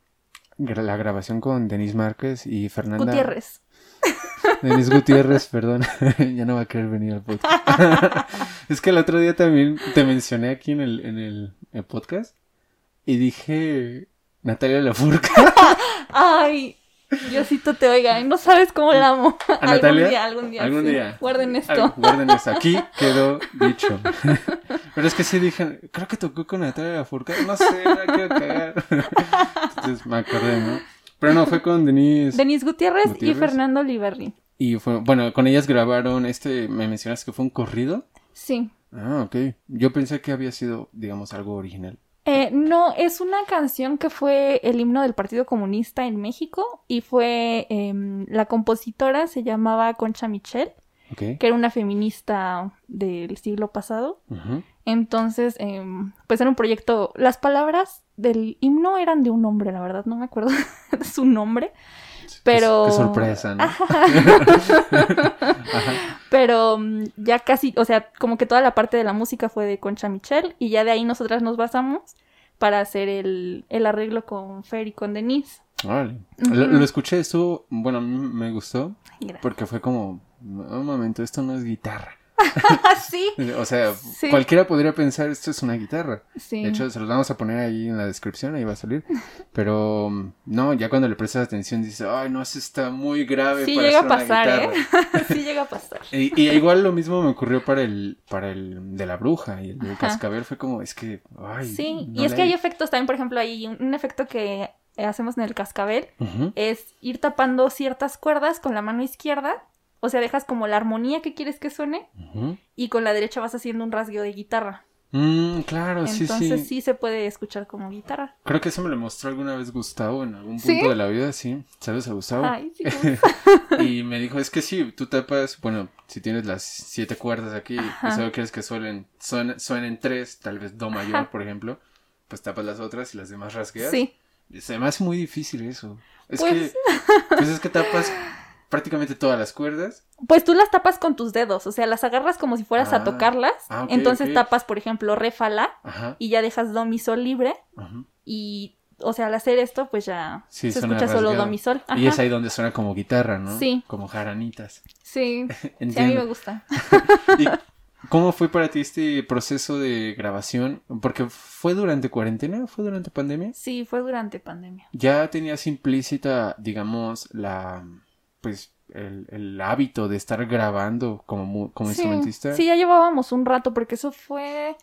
mm, la grabación con Denis Márquez y Fernanda. Gutiérrez. Denis Gutiérrez, perdón, ya no va a querer venir al podcast. es que el otro día también te mencioné aquí en el, en el, podcast y dije Natalia Lafourca. Ay, Diosito te oiga, no sabes cómo la amo. ¿A Natalia? Algún día, algún día. Algún día. Guarden esto. guarden esto. Aquí quedó dicho. Pero es que sí dije, creo que tocó con Natalia Lafourca. No sé, no quiero cagar. Entonces me acordé, ¿no? Pero no, fue con Denise. Denise Gutiérrez, y Fernando Oliverri. Y fue, bueno, con ellas grabaron este, me mencionaste que fue un corrido. Sí. Ah, ok. Yo pensé que había sido, digamos, algo original. Eh, no, es una canción que fue el himno del Partido Comunista en México y fue em, la compositora se llamaba Concha Michel, que era una feminista del siglo pasado. Entonces, em, pues era un proyecto, las palabras del himno eran de un hombre, la verdad, no me acuerdo de su nombre. Pero. Qué, sorpresa, ¿no? Pero mm, ya casi, o sea, como que toda la parte de la música fue de Concha Michelle y ya de ahí nosotras nos basamos para hacer el, arreglo con Fer y con Denise. Vale. lo, escuché, estuvo, bueno, a mí me gustó. Porque fue como, un momento, esto no es guitarra. sí. O sea, cualquiera podría pensar esto es una guitarra. Sí. De hecho, se los vamos a poner ahí en la descripción, ahí va a salir. Pero no, ya cuando le prestas atención dices, ay, no, eso está muy grave. Sí llega a pasar, ¿eh? sí llega a pasar. Y, igual lo mismo me ocurrió para el, para el de la bruja y el del cascabel fue como, es que, ay. Sí, y es que hay efectos también, por ejemplo, hay un efecto que hacemos en el cascabel es ir tapando ciertas cuerdas con la mano izquierda o sea, dejas como la armonía que quieres que suene y con la derecha vas haciendo un rasgueo de guitarra. Mm, claro, sí, sí. Entonces sí se puede escuchar como guitarra. Creo que eso me lo mostró alguna vez Gustavo en algún punto de la vida, sí. ¿Sabes a Gustavo? Ay, sí. y me dijo, es que sí, tú tapas, bueno, si tienes las siete cuerdas aquí y solo quieres que suenen, suenen, tres, tal vez do mayor, por ejemplo, pues tapas las otras y las demás rasgueas. Sí. Se me hace muy difícil eso. Es pues que, pues es que tapas prácticamente todas las cuerdas. Pues tú las tapas con tus dedos, o sea, las agarras como si fueras a ah, tocarlas. Ah, entonces tapas, por ejemplo, re, fa, la, y ya dejas do, mi, sol libre. Y, o sea, al hacer esto, pues ya se escucha solo do, mi, sol. Y es ahí donde suena como guitarra, ¿no? Sí. Como jaranitas. Sí. sí a mí me gusta. ¿Y cómo fue para ti este proceso de grabación? Porque fue durante cuarentena, fue durante pandemia. Sí, fue durante pandemia. Ya tenías implícita, digamos, la pues el, hábito de estar grabando como, como instrumentista. Sí, ya llevábamos un rato porque eso fue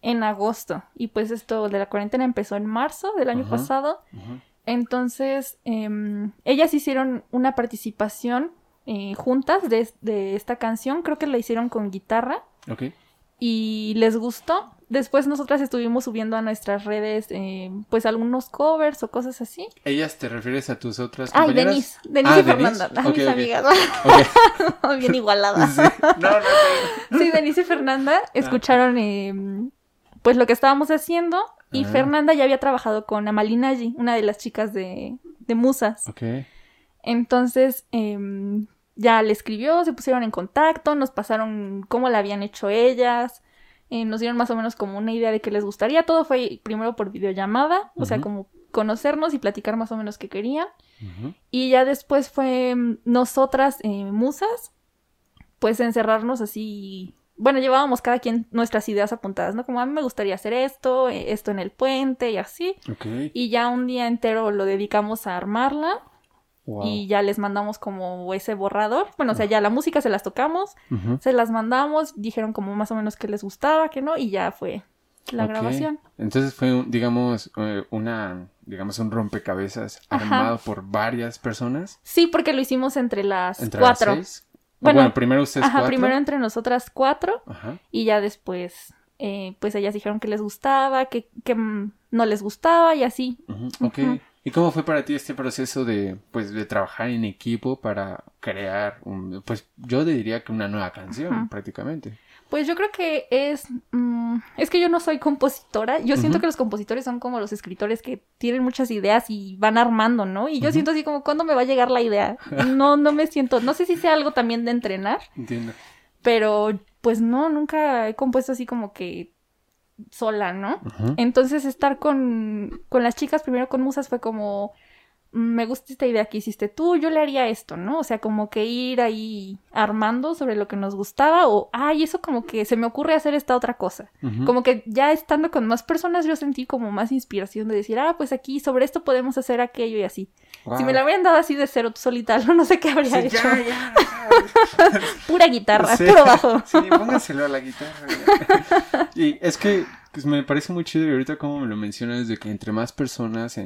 en agosto y pues esto de la cuarentena empezó en marzo del año pasado. Entonces, em, ellas hicieron una participación eh, juntas de, de, esta canción, creo que la hicieron con guitarra. Ok. Y les gustó. Después nosotras estuvimos subiendo a nuestras redes, eh, pues algunos covers o cosas así. ¿Ellas te refieres a tus otras compañeras? Ay, Denise. Denise ah, y Fernanda, mis amigas. Bien igualadas. Sí. No, no, sí, Denise y Fernanda ah. escucharon em, pues lo que estábamos haciendo y ah. Fernanda ya había trabajado con Amalinaji, una de las chicas de, de Musas. Ok. Entonces, eh, ya le escribió, se pusieron en contacto, nos pasaron cómo la habían hecho ellas, eh, nos dieron más o menos como una idea de que les gustaría. Todo fue primero por videollamada, o sea, como conocernos y platicar más o menos qué querían. Y ya después fue mm, nosotras, eh, musas, pues encerrarnos así. Bueno, llevábamos cada quien nuestras ideas apuntadas, ¿no? Como a mí me gustaría hacer esto, eh, esto en el puente y así. Y ya un día entero lo dedicamos a armarla. Y ya les mandamos como ese borrador. Bueno, o sea, ya la música se las tocamos, se las mandamos, dijeron como más o menos que les gustaba, que no, y ya fue la grabación. Entonces fue, digamos, eh, una, digamos, un rompecabezas armado por varias personas. Sí, porque lo hicimos entre las cuatro. Bueno, primero ustedes ajá, primero entre nosotras cuatro y ya después, eh, pues ellas dijeron que les gustaba, que, que no les gustaba y así. Ok. ¿Y cómo fue para ti este proceso de, pues, de trabajar en equipo para crear, un, pues, yo diría que una nueva canción, prácticamente? Pues yo creo que es, mm, es que yo no soy compositora, yo siento que los compositores son como los escritores que tienen muchas ideas y van armando, ¿no? Y yo siento así como, ¿cuándo me va a llegar la idea? No, no me siento, no sé si sea algo también de entrenar. Entiendo. Pero, pues no, nunca he compuesto así como que sola, ¿no? Entonces estar con, con las chicas, primero con Musas, fue como, me gusta esta idea que hiciste tú, yo le haría esto, ¿no? O sea, como que ir ahí armando sobre lo que nos gustaba o, ay, eso como que se me ocurre hacer esta otra cosa. Como que ya estando con más personas yo sentí como más inspiración de decir, ah, pues aquí sobre esto podemos hacer aquello y así. Si me lo habrían dado así de cero solitario, no sé qué habría hecho. Ya, ya, Pura guitarra, puro bajo. sí, póngaselo a la guitarra. y es que pues me parece muy chido y ahorita como me lo mencionas de que entre más personas,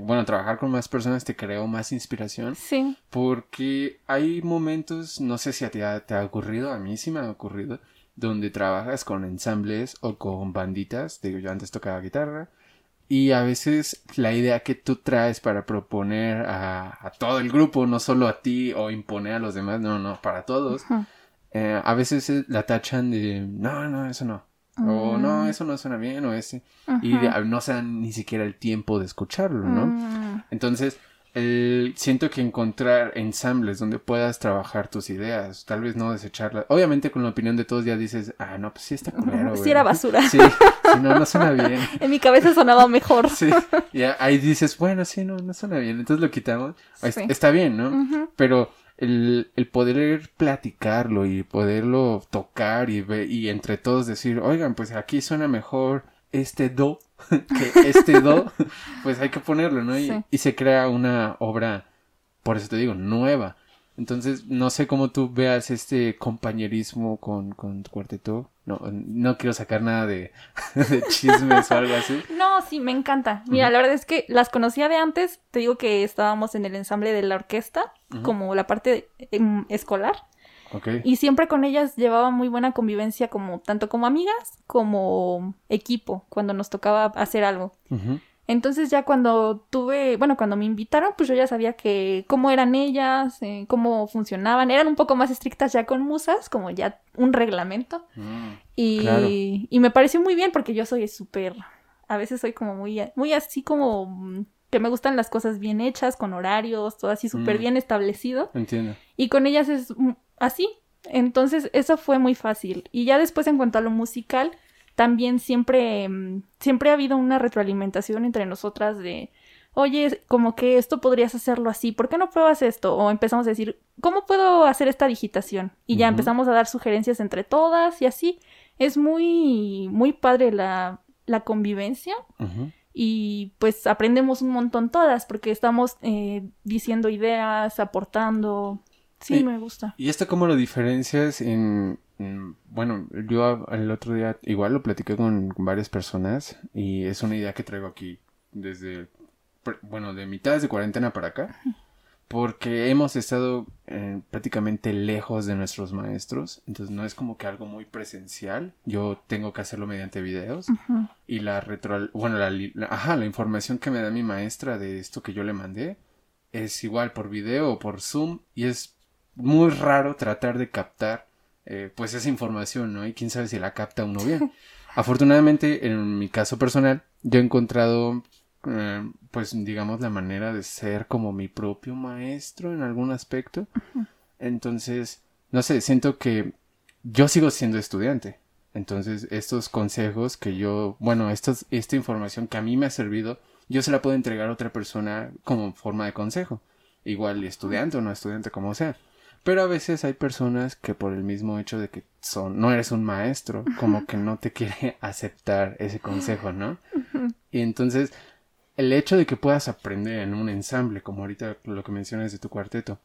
bueno, trabajar con más personas te creo más inspiración. Sí. Porque hay momentos, no sé si a ti te ha ocurrido, a mí sí me ha ocurrido, donde trabajas con ensambles o con banditas, digo yo antes tocaba guitarra, y a veces la idea que tú traes para proponer a, todo el grupo, no solo a ti o imponer a los demás, no, no, para todos, eh, a veces la tachan de, no, no, eso no o no, mm. eso no suena bien, o ese. Y no se dan ni siquiera el tiempo de escucharlo, ¿no? Mm. Entonces, el, siento que encontrar ensambles donde puedas trabajar tus ideas, tal vez no desecharlas. Obviamente con la opinión de todos ya dices, ah, no, pues sí está culero, Sí era basura. Sí, no, no suena bien. en mi cabeza sonaba mejor. Sí, y ahí dices, bueno, sí, no, no suena bien, entonces lo quitamos. Está bien, ¿no? Pero el, el, poder platicarlo y poderlo tocar y, y entre todos decir, oigan, pues aquí suena mejor este do que este do, pues hay que ponerlo, ¿no? Y, y, se crea una obra, por eso te digo, nueva. Entonces, no sé cómo tú veas este compañerismo con, con tu cuarteto. No, no quiero sacar nada de, chismes o algo así. No, sí, me encanta. Mira, la verdad es que las conocía de antes. Te digo que estábamos en el ensamble de la orquesta, como la parte em, escolar. Okay. Y siempre con ellas llevaba muy buena convivencia, como tanto como amigas como equipo, cuando nos tocaba hacer algo. Entonces ya cuando tuve, bueno, cuando me invitaron, pues yo ya sabía que cómo eran ellas, eh, cómo funcionaban. Eran un poco más estrictas ya con musas, como ya un reglamento. Mm, y, y me pareció muy bien porque yo soy súper, a veces soy como muy, muy así como mm, que me gustan las cosas bien hechas, con horarios, todo así súper mm. bien establecido. Entiendo. Y con ellas es así. Entonces eso fue muy fácil. Y ya después en cuanto a lo musical, también siempre, mm, siempre ha habido una retroalimentación entre nosotras de, oye, como que esto podrías hacerlo así, ¿por qué no pruebas esto? O empezamos a decir, ¿cómo puedo hacer esta digitación? Y ya empezamos a dar sugerencias entre todas y así. Es muy, muy padre la, la convivencia. Y pues aprendemos un montón todas porque estamos eh, diciendo ideas, aportando. Sí, me gusta. ¿Y esto cómo lo diferencias en, bueno, yo el otro día igual lo platiqué con, varias personas y es una idea que traigo aquí desde, bueno, de mitades de cuarentena para acá, porque hemos estado eh, prácticamente lejos de nuestros maestros, entonces no es como que algo muy presencial, yo tengo que hacerlo mediante videos y la retro, bueno, la, ajá, la información que me da mi maestra de esto que yo le mandé es igual por video o por Zoom y es muy raro tratar de captar eh, pues esa información, ¿no? Y quién sabe si la capta uno bien. Afortunadamente, en mi caso personal, yo he encontrado, eh, pues digamos, la manera de ser como mi propio maestro en algún aspecto. Entonces, no sé, siento que yo sigo siendo estudiante. Entonces, estos consejos que yo, bueno, estos, esta información que a mí me ha servido, yo se la puedo entregar a otra persona como forma de consejo. Igual estudiante o no estudiante, como sea. Pero a veces hay personas que por el mismo hecho de que son, no eres un maestro, como que no te quiere aceptar ese consejo, ¿no? Y entonces, el hecho de que puedas aprender en un ensamble, como ahorita lo que mencionas de tu cuarteto,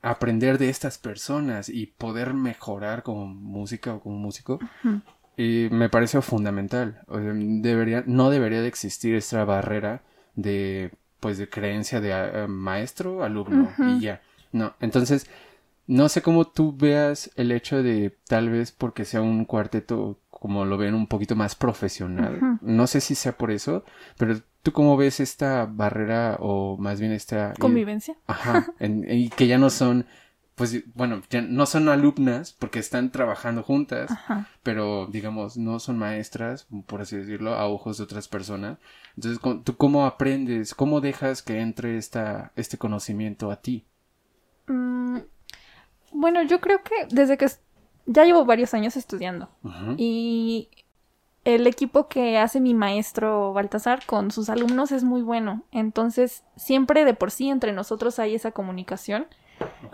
aprender de estas personas y poder mejorar como música o como músico, y me parece fundamental. debería, no debería de existir esta barrera de, pues, de creencia de eh, maestro, alumno y ya. No, entonces no sé cómo tú veas el hecho de tal vez porque sea un cuarteto como lo ven un poquito más profesional. No sé si sea por eso, pero tú cómo ves esta barrera o más bien esta convivencia. Ajá, y que ya no son pues bueno, ya no son alumnas porque están trabajando juntas, pero digamos, no son maestras, por así decirlo, a ojos de otras personas. Entonces, ¿tú cómo aprendes? ¿Cómo dejas que entre esta, este conocimiento a ti? Mm, bueno, yo creo que desde que ya llevo varios años estudiando y el equipo que hace mi maestro Baltasar con sus alumnos es muy bueno. Entonces, siempre de por sí entre nosotros hay esa comunicación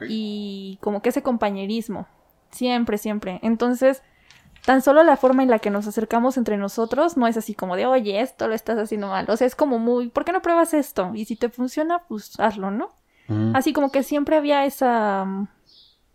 y como que ese compañerismo. Siempre, siempre. Entonces, tan solo la forma en la que nos acercamos entre nosotros no es así como de, oye, esto lo estás haciendo mal. O sea, es como muy, ¿por qué no pruebas esto? Y si te funciona, pues hazlo, ¿no? Así como que siempre había esa,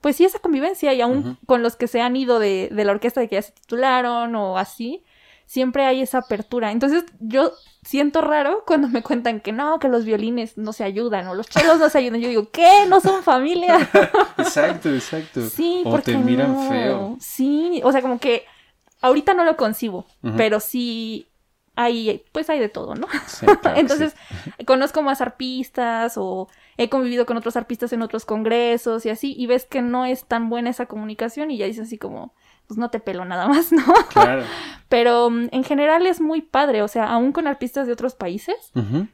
pues sí, esa convivencia y aún con los que se han ido de, de la orquesta de que ya se titularon o así, siempre hay esa apertura. Entonces yo siento raro cuando me cuentan que no, que los violines no se ayudan o los chelos no se ayudan. Yo digo, ¿qué? ¿No son familia? exacto, exacto. Sí, o te miran feo. Sí, o sea, como que ahorita no lo concibo, pero sí hay, pues hay de todo, ¿no? Sí, Entonces, conozco más arpistas o he convivido con otros arpistas en otros congresos y así, y ves que no es tan buena esa comunicación y ya dices así como, pues no te pelo nada más, ¿no? Claro. Pero mm, en general es muy padre, o sea, aún con artistas de otros países,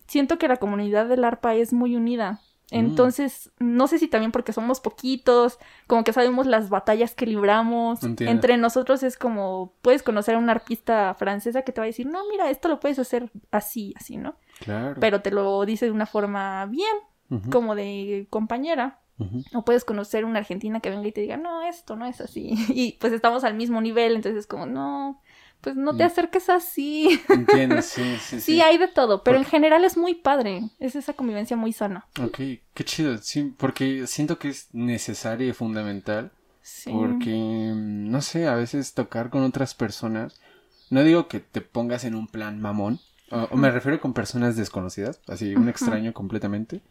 siento que la comunidad del arpa es muy unida. Mm. Entonces, no sé si también porque somos poquitos, como que sabemos las batallas que libramos. Entre nosotros es como, puedes conocer a una arpista francesa que te va a decir, no, mira, esto lo puedes hacer así, así, ¿no? Claro. Pero te lo dice de una forma bien, como de compañera. O puedes conocer una argentina que venga y te diga, no, esto no es así. Y pues estamos al mismo nivel, entonces es como, no, pues no te acerques así. Entiendo, sí, sí, sí. Sí, hay de todo, pero en general es muy padre. Es esa convivencia muy sana. Ok, qué chido, sí, porque siento que es necesario y fundamental. Sí. Porque, no sé, a veces tocar con otras personas. No digo que te pongas en un plan mamón. O, me refiero con personas desconocidas, así, un extraño completamente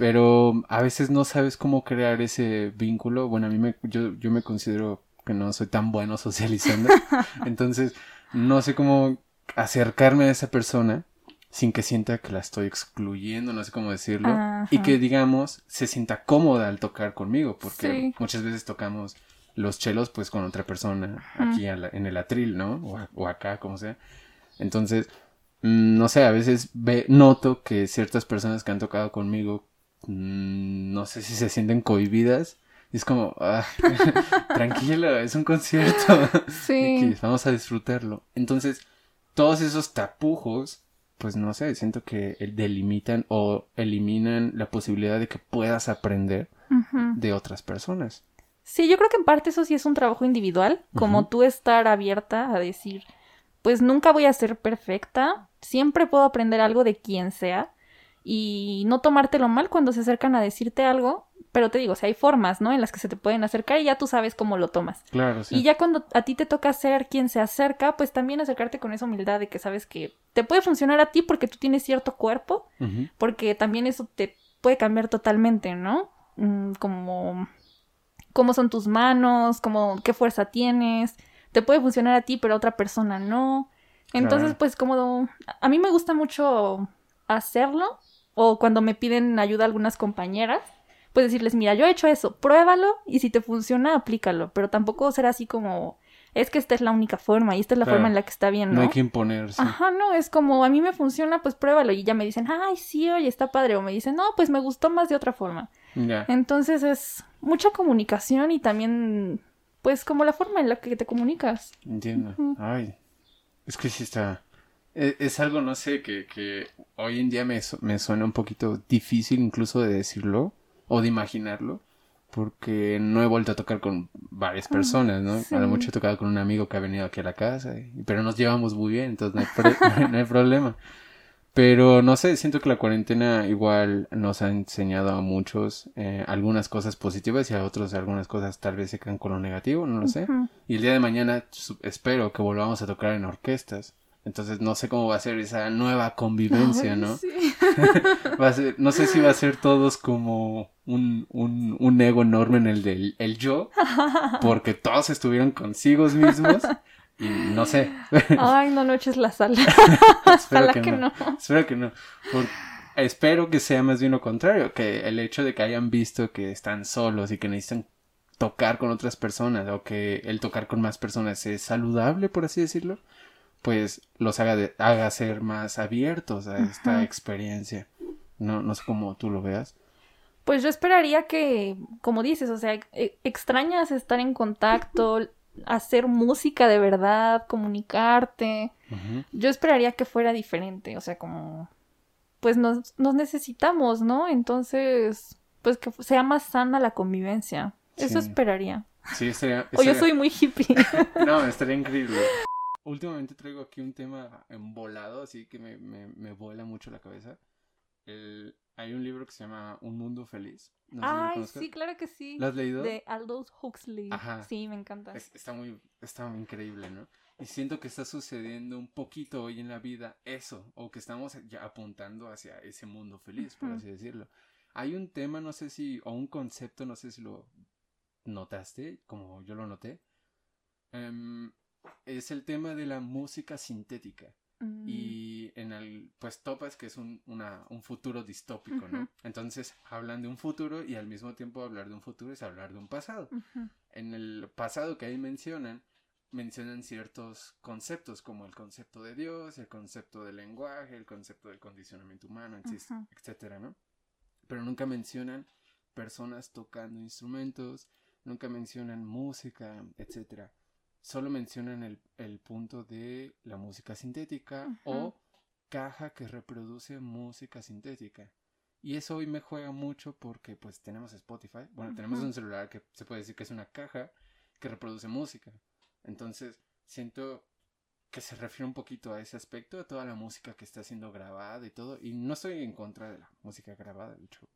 pero a veces no sabes cómo crear ese vínculo. Bueno, a mí me, yo, yo me considero que no soy tan bueno socializando, entonces no sé cómo acercarme a esa persona sin que sienta que la estoy excluyendo, no sé cómo decirlo, y que digamos se sienta cómoda al tocar conmigo, porque muchas veces tocamos los chelos pues con otra persona aquí en el atril, ¿no? O, acá, como sea. Entonces, mm, no sé, a veces ve, noto que ciertas personas que han tocado conmigo no sé si se sienten cohibidas. Y es como, ah, tranquilo, es un concierto. Sí. vamos a disfrutarlo. Entonces, todos esos tapujos, pues no sé, siento que delimitan o eliminan la posibilidad de que puedas aprender de otras personas. Sí, yo creo que en parte eso sí es un trabajo individual, como tú estar abierta a decir, pues nunca voy a ser perfecta, siempre puedo aprender algo de quien sea y no tomártelo mal cuando se acercan a decirte algo, pero te digo, si hay formas, ¿no? En las que se te pueden acercar y ya tú sabes cómo lo tomas. Claro, sí. Y ya cuando a ti te toca ser quien se acerca, pues también acercarte con esa humildad de que sabes que te puede funcionar a ti porque tú tienes cierto cuerpo, porque también eso te puede cambiar totalmente, ¿no? Mm, como cómo son tus manos, como qué fuerza tienes, te puede funcionar a ti, pero a otra persona no. Entonces, pues como a mí me gusta mucho hacerlo o cuando me piden ayuda algunas compañeras, pues decirles, mira, yo he hecho eso, pruébalo y si te funciona, aplícalo, pero tampoco ser así como, es que esta es la única forma y esta es la forma en la que está bien, ¿no? No hay que imponerse. Ajá, no, es como, a mí me funciona, pues pruébalo y ya me dicen, ay, sí, oye, está padre, o me dicen, no, pues me gustó más de otra forma. Ya. Entonces es mucha comunicación y también, pues como la forma en la que te comunicas. Entiendo. Ay, es que sí está e, es, algo, no sé, que, que hoy en día me, me, suena un poquito difícil incluso de decirlo o de imaginarlo, porque no he vuelto a tocar con varias ah, personas, ¿no? A lo mucho he tocado con un amigo que ha venido aquí a la casa, pero nos llevamos muy bien, entonces no hay, problema. Pero no sé, siento que la cuarentena igual nos ha enseñado a muchos eh, algunas cosas positivas y a otros algunas cosas tal vez se quedan con lo negativo, no lo sé. Y el día de mañana espero que volvamos a tocar en orquestas. Entonces no sé cómo va a ser esa nueva convivencia, ¿no? va a ser, no sé si va a ser todos como un, un, un ego enorme en el del el yo, porque todos estuvieron consigo mismos y no sé. Ay, no, no eches la sal. espero que, no. Espero que no. espero que sea más bien lo contrario, que el hecho de que hayan visto que están solos y que necesitan tocar con otras personas o que el tocar con más personas es saludable, por así decirlo pues los haga, de, haga ser más abiertos a esta experiencia. No, no sé cómo tú lo veas. Pues yo esperaría que, como dices, o sea, e, extrañas estar en contacto, hacer música de verdad, comunicarte. Yo esperaría que fuera diferente, o sea, como, pues nos, nos necesitamos, ¿no? Entonces, pues que sea más sana la convivencia. Eso esperaría. Sí, estaría, O yo soy muy hippie. no, estaría increíble. Últimamente traigo aquí un tema embolado, así que me, me, me vuela mucho la cabeza. El, hay un libro que se llama Un Mundo Feliz. Ay, sí, claro que sí. ¿Lo has leído? De Aldous Huxley. Ajá. Sí, me encanta. está, muy, está muy increíble, ¿no? Y siento que está sucediendo un poquito hoy en la vida eso, o que estamos ya apuntando hacia ese mundo feliz, por así decirlo. Hay un tema, no sé si, o un concepto, no sé si lo notaste, como yo lo noté. Em, es el tema de la música sintética. Mm. Y en el, pues topas que es un, una, un futuro distópico, ¿no? Entonces hablan de un futuro y al mismo tiempo hablar de un futuro es hablar de un pasado. En el pasado que ahí mencionan, mencionan ciertos conceptos como el concepto de Dios, el concepto del lenguaje, el concepto del condicionamiento humano, etcétera, ¿no? Pero nunca mencionan personas tocando instrumentos, nunca mencionan música, etcétera solo mencionan el, el punto de la música sintética o caja que reproduce música sintética. Y eso hoy me juega mucho porque pues tenemos Spotify. Bueno, tenemos un celular que se puede decir que es una caja que reproduce música. Entonces, siento que se refiere un poquito a ese aspecto, de toda la música que está siendo grabada y todo. Y no estoy en contra de la música grabada, de hecho,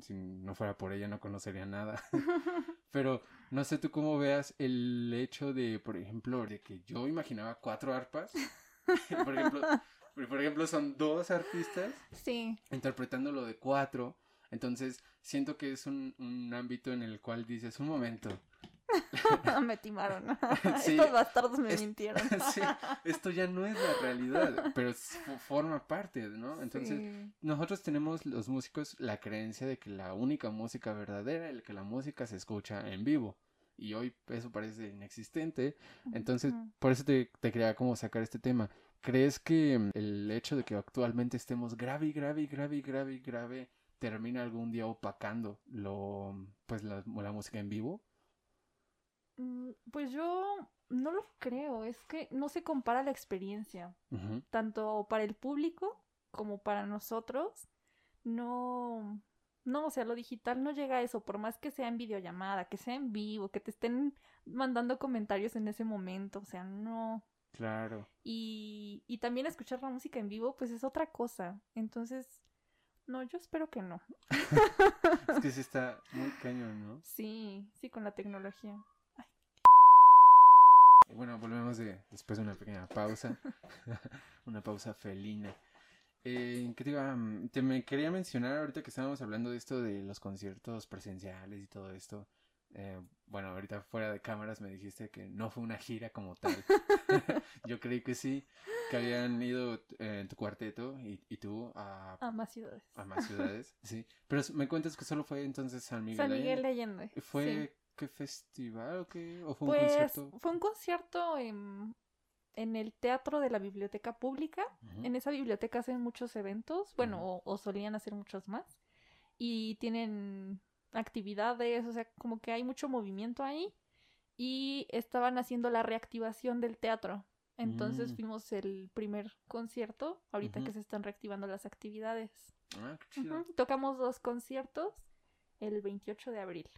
si no fuera por ella no conocería nada. Pero no sé tú cómo veas el hecho de, por ejemplo, de que yo imaginaba cuatro arpas. por ejemplo, por ejemplo, son dos artistas sí. interpretando lo de cuatro. Entonces, siento que es un, un ámbito en el cual dices, un momento, me timaron. Estos bastardos me mintieron. esto ya no es la realidad, pero forma parte, ¿no? Entonces, nosotros tenemos los músicos la creencia de que la única música verdadera es que la música se escucha en vivo. Y hoy eso parece inexistente. Entonces, por eso te, te quería como sacar este tema. ¿Crees que el hecho de que actualmente estemos grave, grave, grave, grave, grave termina algún día opacando lo, pues la música en vivo? Mm, pues yo no lo creo, es que no se compara la experiencia, tanto para el público como para nosotros. No, no, o sea, lo digital no llega a eso, por más que sea en videollamada, que sea en vivo, que te estén mandando comentarios en ese momento, o sea, no. Claro. Y, y también escuchar la música en vivo, pues es otra cosa. Entonces, no, yo espero que no. es que sí está muy cañón, ¿no? Sí, sí, con la tecnología. Bueno, volvemos de, después de una pequeña pausa, una pausa felina. Eh, ¿Qué te iba? Te me quería mencionar ahorita que estábamos hablando de esto de los conciertos presenciales y todo esto. Eh, bueno, ahorita fuera de cámaras me dijiste que no fue una gira como tal. Yo creí que sí, que habían ido eh, tu cuarteto y, y tú a, a más ciudades. A más ciudades, sí. Pero me cuentas que solo fue entonces San Miguel. San Miguel de Allende. ¿Fue qué festival o qué? ¿O fue un pues, concierto? Fue un concierto en, en el Teatro de la Biblioteca Pública. En esa biblioteca hacen muchos eventos, bueno, o, solían hacer muchos más. Y tienen actividades, o sea, como que hay mucho movimiento ahí. Y estaban haciendo la reactivación del teatro. Entonces mm. fuimos el primer concierto, ahorita que se están reactivando las actividades. Ah, qué chido. Tocamos dos conciertos el 28 de abril.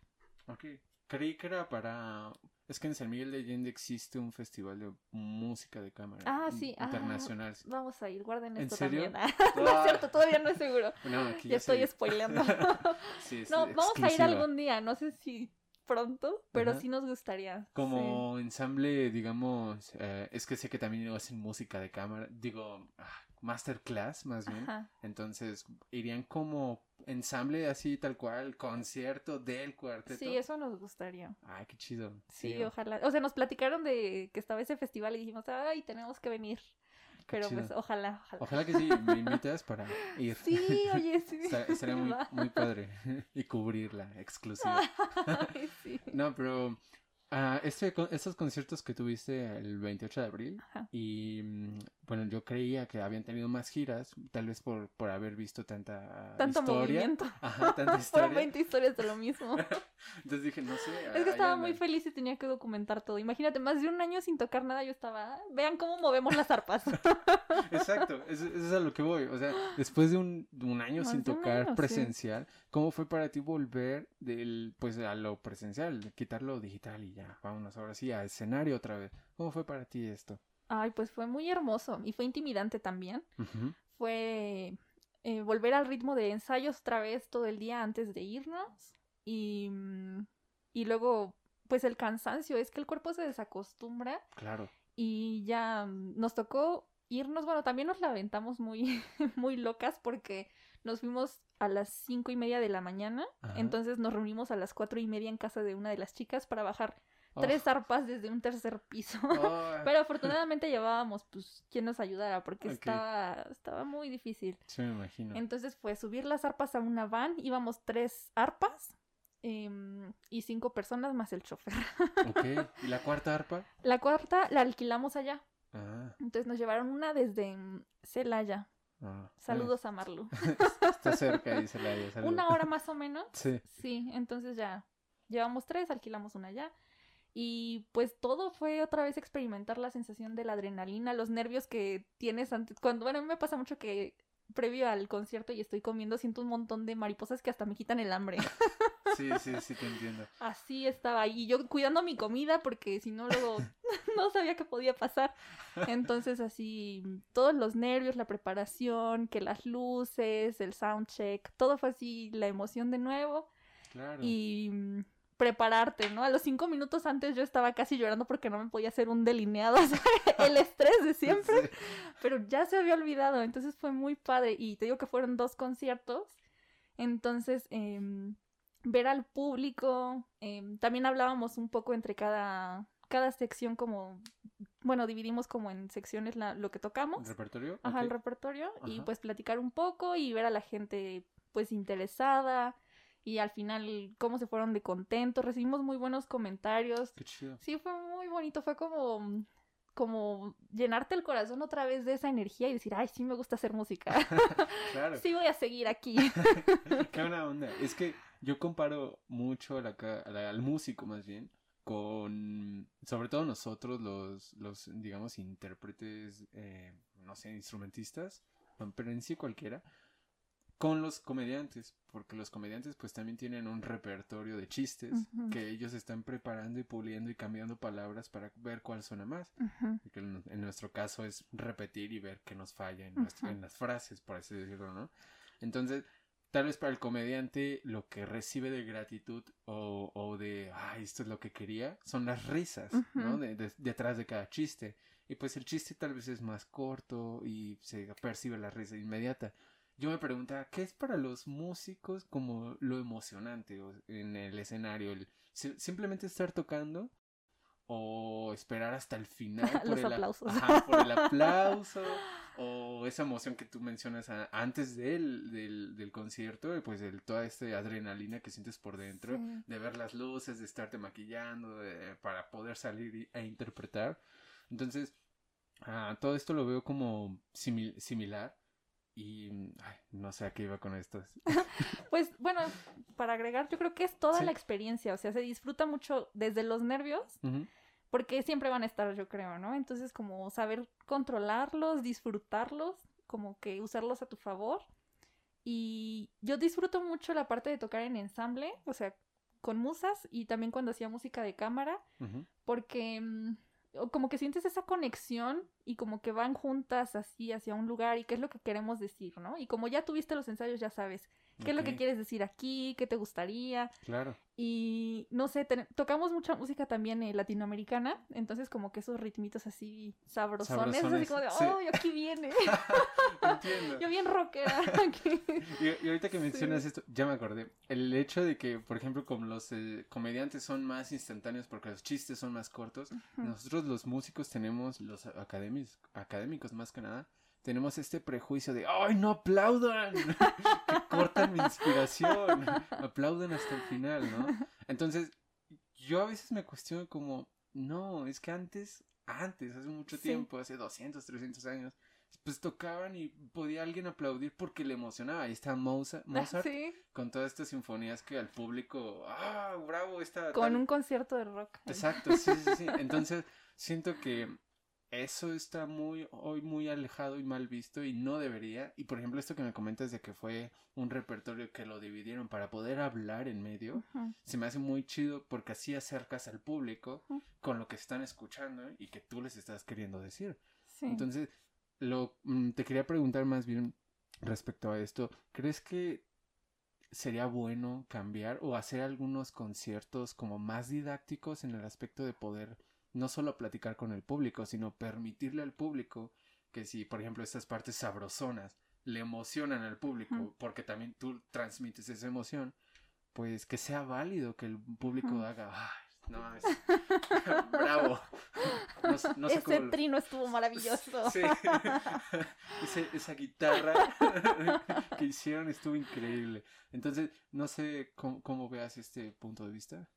Ok. Creí que era para... Es que en San Miguel de Allende existe un festival de música de cámara. Ah, sí. Ah, internacional. vamos a ir, guarden esto también. no es cierto, todavía no es seguro. ya, estoy spoileando. no, vamos a ir algún día, no sé si pronto, pero sí nos gustaría. Como ensamble, digamos, eh, es que sé que también hacen música de cámara, digo, ah, masterclass más bien. Entonces, irían como ensamble así tal cual, concierto del cuarteto. Sí, eso nos gustaría. Ay, qué chido. Sí, ojalá. O sea, nos platicaron de que estaba ese festival y dijimos, ay, tenemos que venir. Pero pues ojalá, ojalá. Ojalá que sí, me invitas para ir. Sí, oye, sí. Estaría muy, muy padre. y cubrirla exclusiva. sí. No, pero uh, este, estos conciertos que tuviste el 28 de abril y mm, bueno, yo creía que habían tenido más giras, tal vez por, por haber visto tanta Tanto historia. movimiento. Ajá, tanta historia. Fueron 20 historias de lo mismo. Entonces dije, no sé. Es que estaba muy feliz y tenía que documentar todo. Imagínate, más de un año sin tocar nada, yo estaba, vean cómo movemos las arpas. Exacto, eso, es a lo que voy. O sea, después de un, un año sin tocar presencial, ¿cómo fue para ti volver del, pues, a lo presencial, quitar lo digital y ya, vámonos ahora sí a escenario otra vez? ¿Cómo fue para ti esto? Ay, pues fue muy hermoso y fue intimidante también. Fue eh, volver al ritmo de ensayos otra vez todo el día antes de irnos y, y luego, pues el cansancio, es que el cuerpo se desacostumbra. Claro. Y ya nos tocó irnos, bueno, también nos la aventamos muy, muy locas porque nos fuimos a las cinco y media de la mañana, entonces nos reunimos a las cuatro y media en casa de una de las chicas para bajar tres arpas desde un tercer piso. Pero afortunadamente llevábamos, pues, quien nos ayudara, porque estaba, estaba muy difícil. Sí, me imagino. Entonces fue subir las arpas a una van, íbamos tres arpas em, y cinco personas más el chofer. ok, ¿y la cuarta arpa? La cuarta la alquilamos allá. Ah. Entonces nos llevaron una desde Celaya. Ah, Saludos a Marlu. Está cerca ahí Celaya. Una hora más o menos. Sí. Sí, entonces ya llevamos tres, alquilamos una allá. Y pues todo fue otra vez experimentar la sensación de la adrenalina, los nervios que tienes antes. Cuando, bueno, a mí me pasa mucho que previo al concierto y estoy comiendo, siento un montón de mariposas que hasta me quitan el hambre. Sí, sí, sí, te entiendo. Así estaba ahí, yo cuidando mi comida porque si no luego no sabía qué podía pasar. Entonces así, todos los nervios, la preparación, que las luces, el soundcheck, todo fue así, la emoción de nuevo. Claro. Y prepararte, ¿no? A los cinco minutos antes yo estaba casi llorando porque no me podía hacer un delineado, el estrés de siempre, pero ya se había olvidado, entonces fue muy padre y te digo que fueron dos conciertos, entonces em, ver al público, em, también hablábamos un poco entre cada, cada sección como, bueno, dividimos como en secciones lo que tocamos. ¿El repertorio? Ajá, el repertorio y pues platicar un poco y ver a la gente pues interesada y al final cómo se fueron de contentos, recibimos muy buenos comentarios. Qué chido. Sí, fue muy bonito, fue como como llenarte el corazón otra vez de esa energía y decir, ay, sí me gusta hacer música. claro. Sí voy a seguir aquí. Qué buena onda. Es que yo comparo mucho al músico más bien con, sobre todo nosotros los, los digamos, intérpretes, eh, no sé, instrumentistas, pero en sí cualquiera, con los comediantes, porque los comediantes pues también tienen un repertorio de chistes que ellos están preparando y puliendo y cambiando palabras para ver cuál suena más. que en, nuestro caso es repetir y ver qué nos falla en, en las frases, por así decirlo, ¿no? Entonces, tal vez para el comediante lo que recibe de gratitud o, o de, ay, esto es lo que quería, son las risas, ¿no? detrás de cada chiste. Y pues el chiste tal vez es más corto y se percibe la risa inmediata yo me preguntaba, ¿qué es para los músicos como lo emocionante en el escenario? El, ¿Simplemente estar tocando? ¿O esperar hasta el final? Por el, aplausos. por el aplauso. o esa emoción que tú mencionas antes del, del, del, concierto, pues el, toda esta adrenalina que sientes por dentro, de ver las luces, de estarte maquillando, para poder salir e interpretar. Entonces, ah, todo esto lo veo como similar y no sé a qué iba con esto. pues bueno, para agregar, yo creo que es toda la experiencia, o sea, se disfruta mucho desde los nervios, porque siempre van a estar, yo creo, ¿no? Entonces, como saber controlarlos, disfrutarlos, como que usarlos a tu favor. Y yo disfruto mucho la parte de tocar en ensamble, o sea, con musas y también cuando hacía música de cámara, porque mm, como que sientes esa conexión y como que van juntas así hacia un lugar y qué es lo que queremos decir, ¿no? Y como ya tuviste los ensayos, ya sabes qué es lo que quieres decir aquí, qué te gustaría. Claro. Y no sé, tocamos mucha música también eh, latinoamericana, entonces como que esos ritmitos así sabrosones, así como de, ¡oh, aquí viene! Entiendo. Yo bien rockera aquí. Y, ahorita que mencionas esto, ya me acordé. El hecho de que, por ejemplo, como los eh, comediantes son más instantáneos porque los chistes son más cortos, nosotros los músicos tenemos, los académicos, académicos más que nada, tenemos este prejuicio de ¡ay, no aplaudan! que cortan mi inspiración. aplauden hasta el final, ¿no? Entonces, yo a veces me cuestiono como, no, es que antes antes, hace mucho tiempo, hace 200, 300 años, pues tocaban y podía alguien aplaudir porque le emocionaba. Ahí está Mozart, Mozart con todas estas sinfonías que al público, ah, bravo, está... Con un concierto de rock. Exacto, sí, sí, sí. Entonces, siento que eso está muy hoy muy alejado y mal visto y no debería. Y por ejemplo, esto que me comentas de que fue un repertorio que lo dividieron para poder hablar en medio, se me hace muy chido porque así acercas al público con lo que están escuchando y que tú les estás queriendo decir. Entonces, lo mm, te quería preguntar más bien respecto a esto, ¿crees que sería bueno cambiar o hacer algunos conciertos como más didácticos en el aspecto de poder no solo platicar con el público, sino permitirle al público que si, por ejemplo, estas partes sabrosonas le emocionan al público, porque también tú transmites esa emoción, pues que sea válido que el público haga, Ay, no, es bravo. No, Ese trino estuvo maravilloso. Sí. esa guitarra que hicieron estuvo increíble. Entonces, no sé cómo, cómo veas este punto de vista.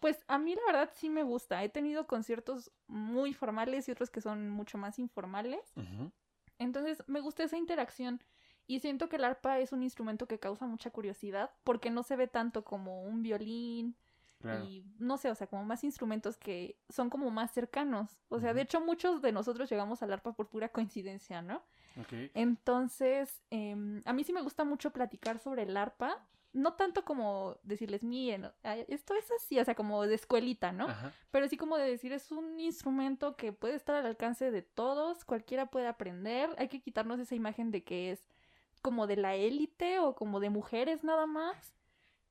Pues a mí la verdad sí me gusta. He tenido conciertos muy formales y otros que son mucho más informales. Entonces me gusta esa interacción y siento que el arpa es un instrumento que causa mucha curiosidad porque no se ve tanto como un violín y no sé, o sea, como más instrumentos que son como más cercanos. O sea, de hecho muchos de nosotros llegamos al arpa por pura coincidencia, ¿no? Entonces, em, a mí sí me gusta mucho platicar sobre el arpa no tanto como decirles, miren, esto es así, o sea, como de escuelita, ¿no? Pero sí como de decir, es un instrumento que puede estar al alcance de todos, cualquiera puede aprender, hay que quitarnos esa imagen de que es como de la élite o como de mujeres nada más.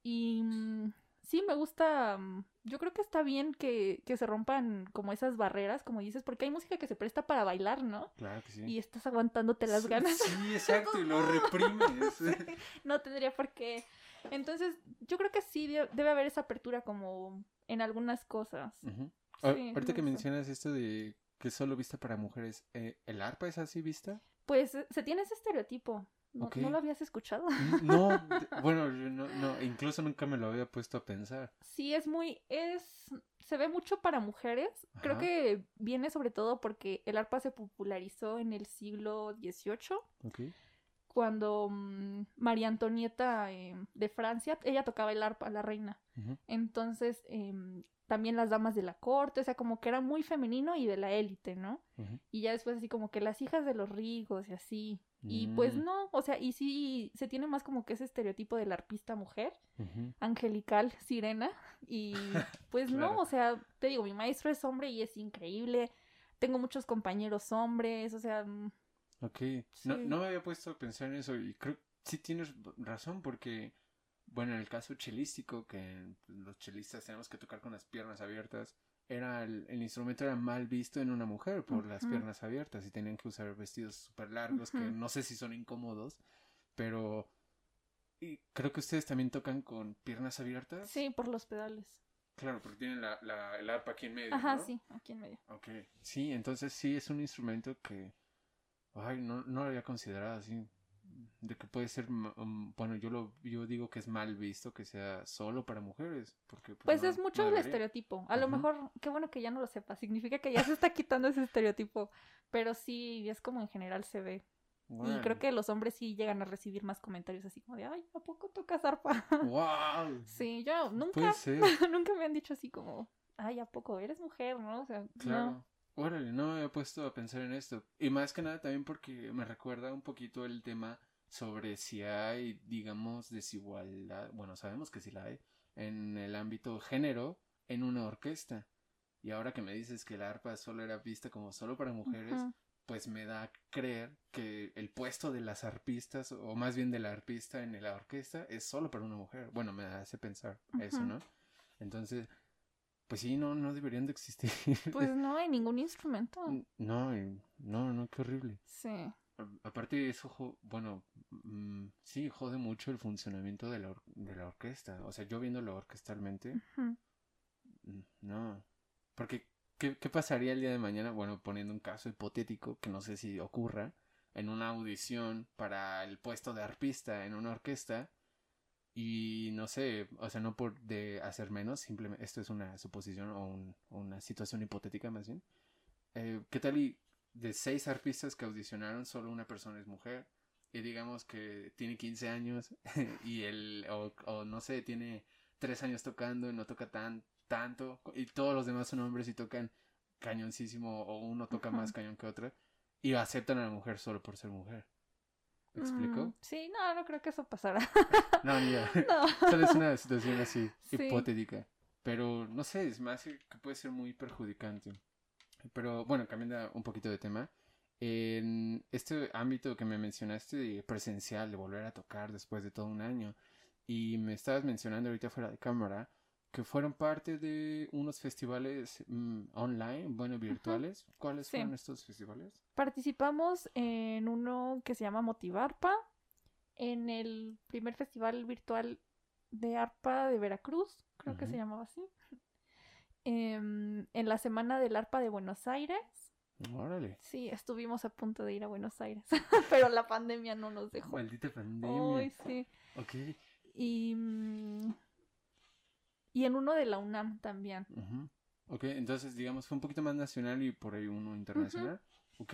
Y mm, sí, me gusta, mm, yo creo que está bien que, que, se rompan como esas barreras, como dices, porque hay música que se presta para bailar, ¿no? Claro que sí. Y estás aguantándote las ganas. Sí, exacto, y lo reprimes. no tendría por qué. Entonces, yo creo que sí debe haber esa apertura como en algunas cosas. ahorita que mencionas esto de que solo vista para mujeres, eh, ¿el arpa es así vista? Pues se tiene ese estereotipo. ¿No, lo habías escuchado? No, bueno, no, no, incluso nunca me lo había puesto a pensar. Sí, es muy, es, se ve mucho para mujeres. Creo que viene sobre todo porque el arpa se popularizó en el siglo XVIII. Ok cuando mm, María Antonieta em, de Francia, ella tocaba el arpa, la reina. Entonces, em, también las damas de la corte, o sea, como que era muy femenino y de la élite, ¿no? Y ya después así como que las hijas de los ricos y así. Y pues mm. no, o sea, y sí se tiene más como que ese estereotipo de la arpista mujer, angelical, sirena, y pues no, o sea, te digo, mi maestro es hombre y es increíble, tengo muchos compañeros hombres, o sea, Ok, no, no me había puesto a pensar en eso y creo que sí tienes razón porque, bueno, en el caso chelístico, que los chelistas tenemos que tocar con las piernas abiertas, era el, instrumento era mal visto en una mujer por las piernas abiertas y tenían que usar vestidos súper largos que no sé si son incómodos, pero y creo que ustedes también tocan con piernas abiertas. Sí, por los pedales. Claro, porque tienen la, la, el arpa aquí en medio. Ajá, sí, aquí en medio. Ok, sí, entonces sí es un instrumento que Ay, no, no lo había considerado así. De que puede ser, um, bueno, yo lo yo digo que es mal visto que sea solo para mujeres. Porque, pues, pues es mucho el estereotipo. A lo mejor, qué bueno que ya no lo sepa. Significa que ya se está quitando ese estereotipo. Pero sí, es como en general se ve. Y creo que los hombres sí llegan a recibir más comentarios así como de, ay, ¿a poco tocas arpa? ¡Wow! sí, yo nunca, nunca me han dicho así como, ay, ¿a poco eres mujer, no? O sea, no. Órale, no me había puesto a pensar en esto. Y más que nada también porque me recuerda un poquito el tema sobre si hay, digamos, desigualdad. Bueno, sabemos que sí la hay en el ámbito género en una orquesta. Y ahora que me dices que la arpa solo era vista como solo para mujeres, pues me da a creer que el puesto de las arpistas, o más bien de la arpista en la orquesta, es solo para una mujer. Bueno, me hace pensar eso, ¿no? Entonces, pues sí, no, no deberían de existir. Pues no hay ningún instrumento. No, no, no, qué horrible. Sí. aparte de eso, bueno, mm, sí, jode mucho el funcionamiento de la, de la orquesta. O sea, yo viéndolo orquestalmente, mm, no. Porque, ¿qué, ¿qué pasaría el día de mañana? Bueno, poniendo un caso hipotético, que no sé si ocurra, en una audición para el puesto de arpista en una orquesta, y no sé, o sea, no por de hacer menos, simplemente esto es una suposición o una situación hipotética más bien. eh, ¿qué tal y de seis artistas que audicionaron, solo una persona es mujer? Y digamos que tiene 15 años y él, o, o no sé, tiene tres años tocando y no toca tan, tanto, y todos los demás son hombres y tocan cañoncísimo, o uno toca más cañón que otro, y aceptan a la mujer solo por ser mujer. ¿Me explico? Mm, sí, no, no creo que eso pasara. no, ni ya. No. Solo es una situación así, hipotética. Pero no sé, es más que puede ser muy perjudicante. Pero bueno, cambiando un poquito de tema. En este ámbito que me mencionaste de presencial, de volver a tocar después de todo un año, y me estabas mencionando ahorita fuera de cámara que fueron parte de unos festivales mm, online, bueno, virtuales. ¿Cuáles fueron estos festivales? Participamos en uno que se llama Motivarpa, en el primer festival virtual de arpa de Veracruz, creo que se llamaba así. Em, en la semana del arpa de Buenos Aires. Órale. Sí, estuvimos a punto de ir a Buenos Aires, pero la pandemia no nos dejó. Maldita pandemia. Ay, sí. Ok. Y, mm, y en uno de la UNAM también. Ok, entonces digamos fue un poquito más nacional y por ahí uno internacional. Ok.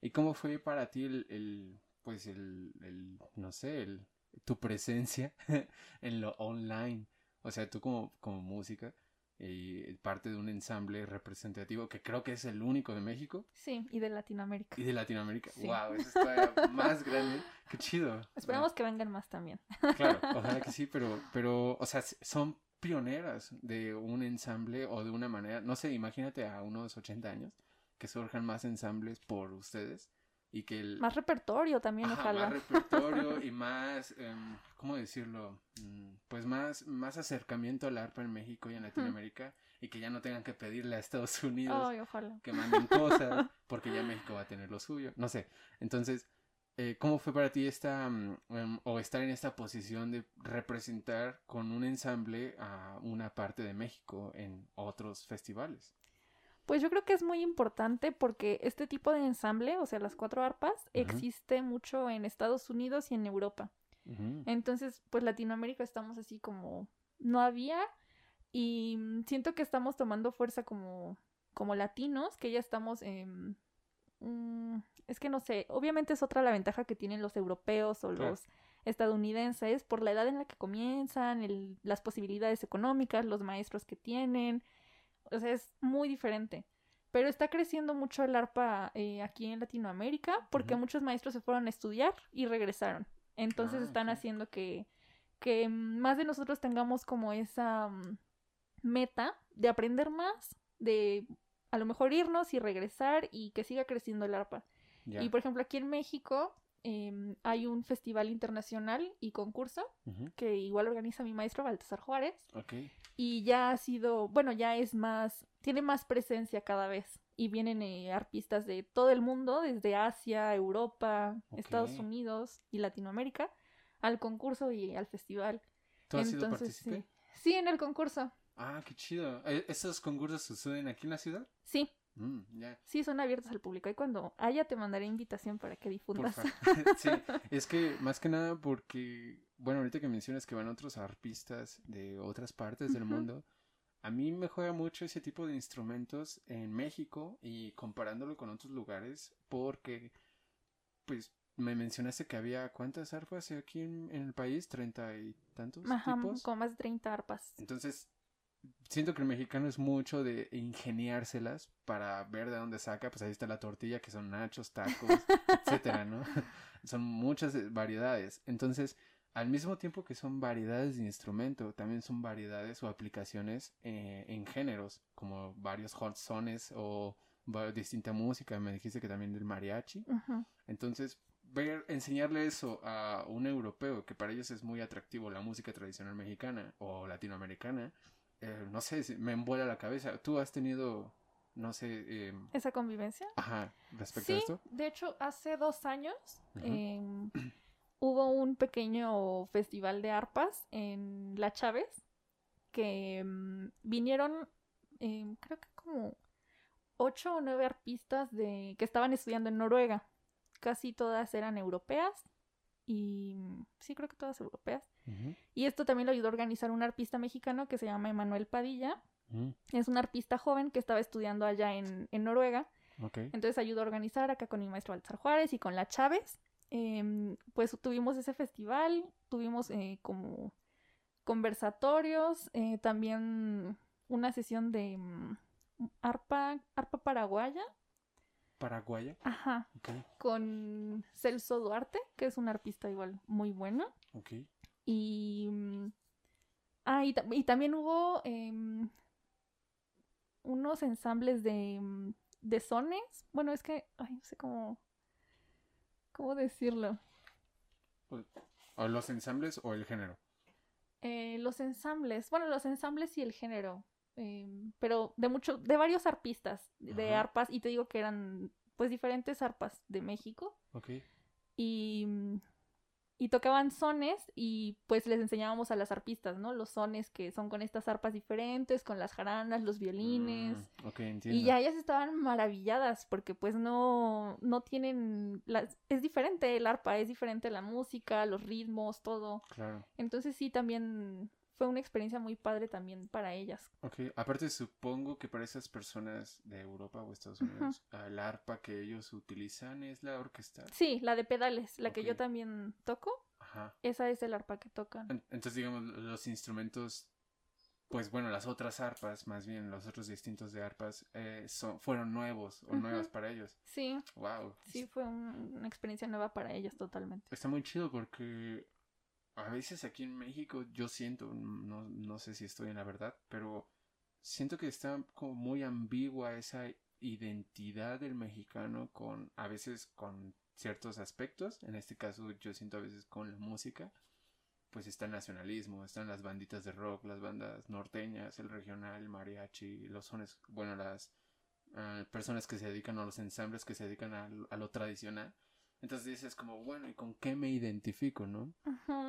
¿Y cómo fue para ti el, el pues el, el, no sé, el, tu presencia en lo online? O sea, tú como, como música, y parte de un ensamble representativo que creo que es el único de México. Sí, y de Latinoamérica. Y de Latinoamérica. Wow, eso está más grande. Qué chido. Esperamos que vengan más también. Claro, ojalá que sí, pero, pero, o sea, son pioneras de un ensamble o de una manera, no sé, imagínate a unos 80 años que surjan más ensambles por ustedes y que el... Más repertorio también, ojalá. Más repertorio y más, em, ¿cómo decirlo? Mm, pues más, más acercamiento al arpa en México y en Latinoamérica y que ya no tengan que pedirle a Estados Unidos que manden cosas porque ya México va a tener lo suyo, no sé. Entonces, eh, ¿cómo fue para ti esta, mm, em, o estar en esta posición de representar con un ensamble a una parte de México en otros festivales? Pues yo creo que es muy importante porque este tipo de ensamble, o sea, las cuatro arpas, existe mucho en Estados Unidos y en Europa. Entonces, pues Latinoamérica estamos así como no había y siento que estamos tomando fuerza como como latinos, que ya estamos en mm, es que no sé, obviamente es otra la ventaja que tienen los europeos o los estadounidenses por la edad en la que comienzan, las posibilidades económicas, los maestros que tienen, o sea, es muy diferente. Pero está creciendo mucho el arpa eh, aquí en Latinoamérica porque muchos maestros se fueron a estudiar y regresaron. Entonces ah, están haciendo que, que más de nosotros tengamos como esa mm, meta de aprender más, de a lo mejor irnos y regresar y que siga creciendo el arpa. Y por ejemplo, aquí en México Em, hay un festival internacional y concurso que igual organiza mi maestro Baltasar Juárez. Y ya ha sido, bueno, ya es más, tiene más presencia cada vez. Y vienen eh, artistas de todo el mundo, desde Asia, Europa, Estados Unidos y Latinoamérica, al concurso y al festival. ¿Tú has Entonces, sí. sí, en el concurso. Ah, qué chido. ¿E-, ¿Esos concursos suceden aquí en la ciudad? Sí. Mm, sí, son abiertos al público. Y cuando haya, te mandaré invitación para que difundas. sí, es que más que nada porque, bueno, ahorita que mencionas que van otros arpistas de otras partes del mundo, a mí me juega mucho ese tipo de instrumentos en México y comparándolo con otros lugares porque, pues, me mencionaste que había cuántas arpas aquí en, el país, treinta y tantos Ajá, Con más de treinta arpas. Entonces, siento que el mexicano es mucho de ingeniárselas para ver de dónde saca, pues ahí está la tortilla, que son nachos, tacos, etcétera, ¿no? son muchas variedades. Entonces, al mismo tiempo que son variedades de instrumento, también son variedades o aplicaciones eh, en géneros, como varios hot sones o distinta música. Me dijiste que también del mariachi. Entonces, ver, enseñarle eso a un europeo, que para ellos es muy atractivo la música tradicional mexicana o latinoamericana, eh, no sé, me envuela la cabeza. ¿Tú has tenido, no sé... Em, ¿Esa convivencia? Ajá, respecto a esto. De hecho, hace dos años em, hubo un pequeño festival de arpas en La Chávez que em, vinieron, creo que como ocho o nueve arpistas de que estaban estudiando en Noruega. Casi todas eran europeas y sí creo que todas europeas. Y esto también lo ayudó a organizar un arpista mexicano que se llama Emanuel Padilla. Es un arpista joven que estaba estudiando allá en, Noruega Entonces ayudó a organizar acá con mi maestro Baltzar Juárez y con la Chávez. Em, pues tuvimos ese festival, tuvimos eh, como conversatorios, eh, también una sesión de mm, arpa, arpa paraguaya. ¿Paraguaya? Ajá. Con Celso Duarte, que es un arpista igual muy bueno. Ok. Y. Mm, ah, y, también hubo em, unos ensambles de, mm, de sones. Bueno, es que. Ay, no sé cómo. ¿Cómo decirlo? Pues, ¿O los ensambles o el género? Eh, los ensambles. Bueno, los ensambles y el género. Em, pero de mucho, de varios arpistas, de arpas, y te digo que eran pues diferentes arpas de México. Ok. Y mm, y tocaban sones y pues les enseñábamos a las arpistas, ¿no? Los sones que son con estas arpas diferentes, con las jaranas, los violines. Mm, y ya ellas estaban maravilladas porque pues no, no tienen, las... es diferente el arpa, es diferente la música, los ritmos, todo. Claro. Entonces sí, también fue una experiencia muy padre también para ellas. Ok, aparte supongo que para esas personas de Europa o Estados Unidos, la arpa que ellos utilizan es la orquesta. Sí, la de pedales, la que yo también toco. Ajá. Esa es el arpa que tocan. Entonces, digamos, los instrumentos, pues bueno, las otras arpas, más bien los otros distintos de arpas, eh, son, fueron nuevos o nuevas para ellos. Sí. Wow. Sí, fue una experiencia nueva para ellas totalmente. Está muy chido porque a veces aquí en México yo siento, no, no sé si estoy en la verdad, pero siento que está como muy ambigua esa identidad del mexicano con a veces con ciertos aspectos, en este caso yo siento a veces con la música, pues está el nacionalismo, están las banditas de rock, las bandas norteñas, el regional, el mariachi, los sones, bueno, las ah, personas que se dedican a los ensambles que se dedican a lo tradicional, entonces dices como, bueno, ¿y con qué me identifico, no?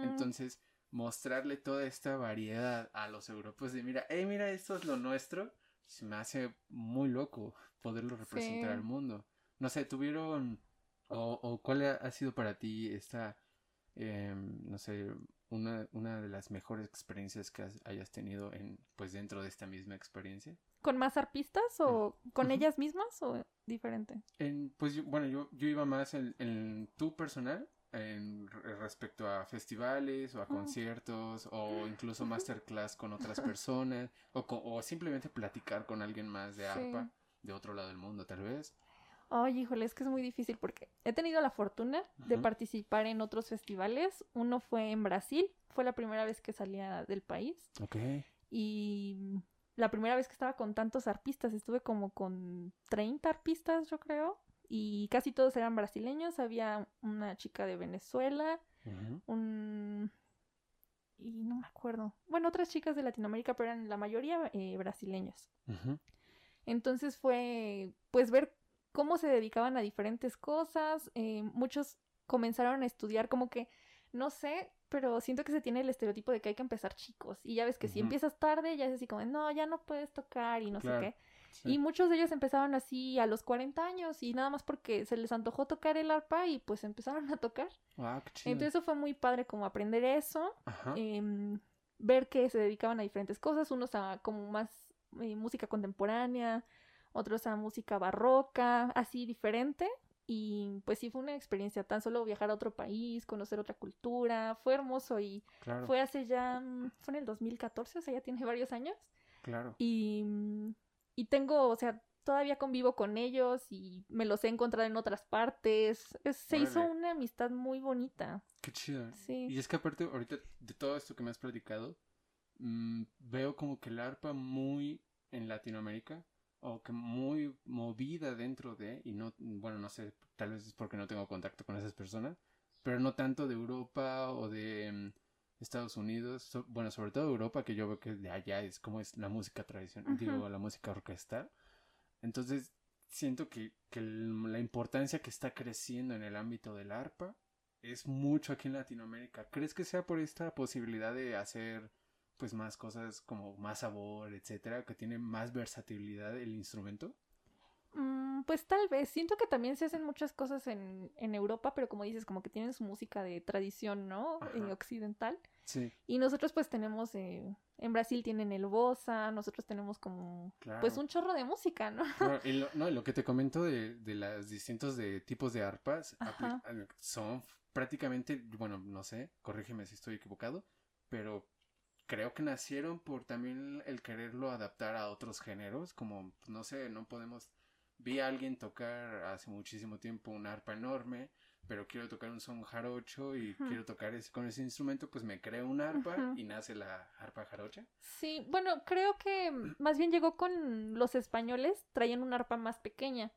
Entonces, mostrarle toda esta variedad a los europeos de, mira, hey, mira, esto es lo nuestro, se me hace muy loco poderlo representar al mundo. No sé, tuvieron, o, o cuál ha, sido para ti esta, em, no sé, una, una de las mejores experiencias que hayas tenido en, pues dentro de esta misma experiencia? ¿Con más arpistas o con ellas mismas o diferente? En, pues bueno, yo, yo iba más en, en tu personal, en respecto a festivales o a ah. conciertos o incluso masterclass con otras personas o, o, simplemente platicar con alguien más de arpa de otro lado del mundo tal vez. Ay, híjole, es que es muy difícil porque he tenido la fortuna de participar en otros festivales. Uno fue en Brasil, fue la primera vez que salía del país. Ok. Y la primera vez que estaba con tantos arpistas, estuve como con 30 arpistas, yo creo, y casi todos eran brasileños, había una chica de Venezuela, un... y no me acuerdo, bueno, otras chicas de Latinoamérica, pero eran la mayoría eh, brasileños. Entonces fue, pues, ver cómo se dedicaban a diferentes cosas, eh, muchos comenzaron a estudiar como que, no sé, pero siento que se tiene el estereotipo de que hay que empezar chicos. Y ya ves que si empiezas tarde, ya es así como, no, ya no puedes tocar y no sé qué. Y muchos de ellos empezaron así a los 40 años y nada más porque se les antojó tocar el arpa y pues empezaron a tocar. Ah, Entonces eso fue muy padre como aprender eso, em, ver que se dedicaban a diferentes cosas, unos a como más eh, música contemporánea, otros a música barroca, así diferente. Y pues sí fue una experiencia, tan solo viajar a otro país, conocer otra cultura, fue hermoso y fue hace ya, mm, fue en el 2014, o sea, ya tiene varios años. Claro. Y, mm, y tengo, o sea, todavía convivo con ellos y me los he encontrado en otras partes. se hizo una amistad muy bonita. Qué chido. Sí. Y es que aparte, ahorita de todo esto que me has platicado, mm, veo como que el arpa muy en Latinoamérica o que muy movida dentro de, y no, bueno, no sé, tal vez es porque no tengo contacto con esas personas, pero no tanto de Europa o de mm, Estados Unidos, bueno, sobre todo Europa, que yo veo que de allá es como es la música tradicional, digo, la música orquestal. Entonces, siento que, que la importancia que está creciendo en el ámbito del arpa es mucho aquí en Latinoamérica. ¿Crees que sea por esta posibilidad de hacer pues más cosas como más sabor, etcétera, que tiene más versatilidad el instrumento? Mm, pues tal vez. Siento que también se hacen muchas cosas en, en Europa, pero como dices, como que tienen su música de tradición, ¿no? Eh, occidental. Sí. Y nosotros pues tenemos, eh, en Brasil tienen el bossa, nosotros tenemos como, pues un chorro de música, ¿no? y lo, no, lo que te comento de, de los distintos de tipos de arpas son prácticamente, bueno, no sé, corrígeme si estoy equivocado, pero creo que nacieron por también el quererlo adaptar a otros géneros, como, no sé, no podemos... Vi a alguien tocar hace muchísimo tiempo una arpa enorme, pero quiero tocar un son jarocho y quiero tocar ese, con ese instrumento, pues me creo una arpa y nace la arpa jarocha. Sí, bueno, creo que más bien llegó con los españoles, traían una arpa más pequeña.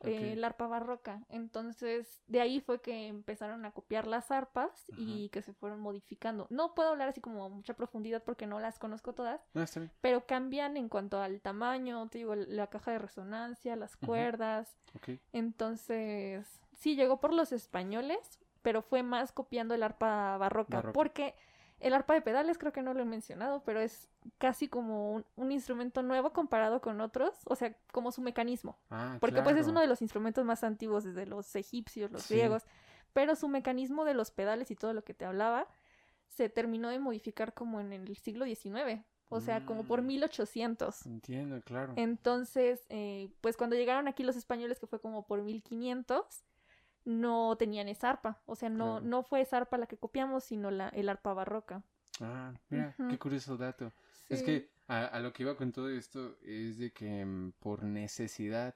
Eh, la arpa barroca. Entonces, de ahí fue que empezaron a copiar las arpas y que se fueron modificando. No puedo hablar así como a mucha profundidad porque no las conozco todas, ah, pero cambian en cuanto al tamaño, te digo, la caja de resonancia, las cuerdas. Entonces, sí, llegó por los españoles, pero fue más copiando el arpa barroca. porque el arpa de pedales creo que no lo he mencionado, pero es casi como un, instrumento nuevo comparado con otros, o sea, como su mecanismo. Ah, Porque pues es uno de los instrumentos más antiguos desde los egipcios, los griegos, pero su mecanismo de los pedales y todo lo que te hablaba se terminó de modificar como en el siglo XIX. O sea, como por 1800. Mm. Entiendo, claro. Entonces, eh, pues cuando llegaron aquí los españoles, que fue como por 1500, no tenían esa arpa. O sea, no, no fue esa arpa la que copiamos, sino la, el arpa barroca. Ah, mira, qué curioso dato. Es que a, lo que iba con todo esto es de que mm, por necesidad,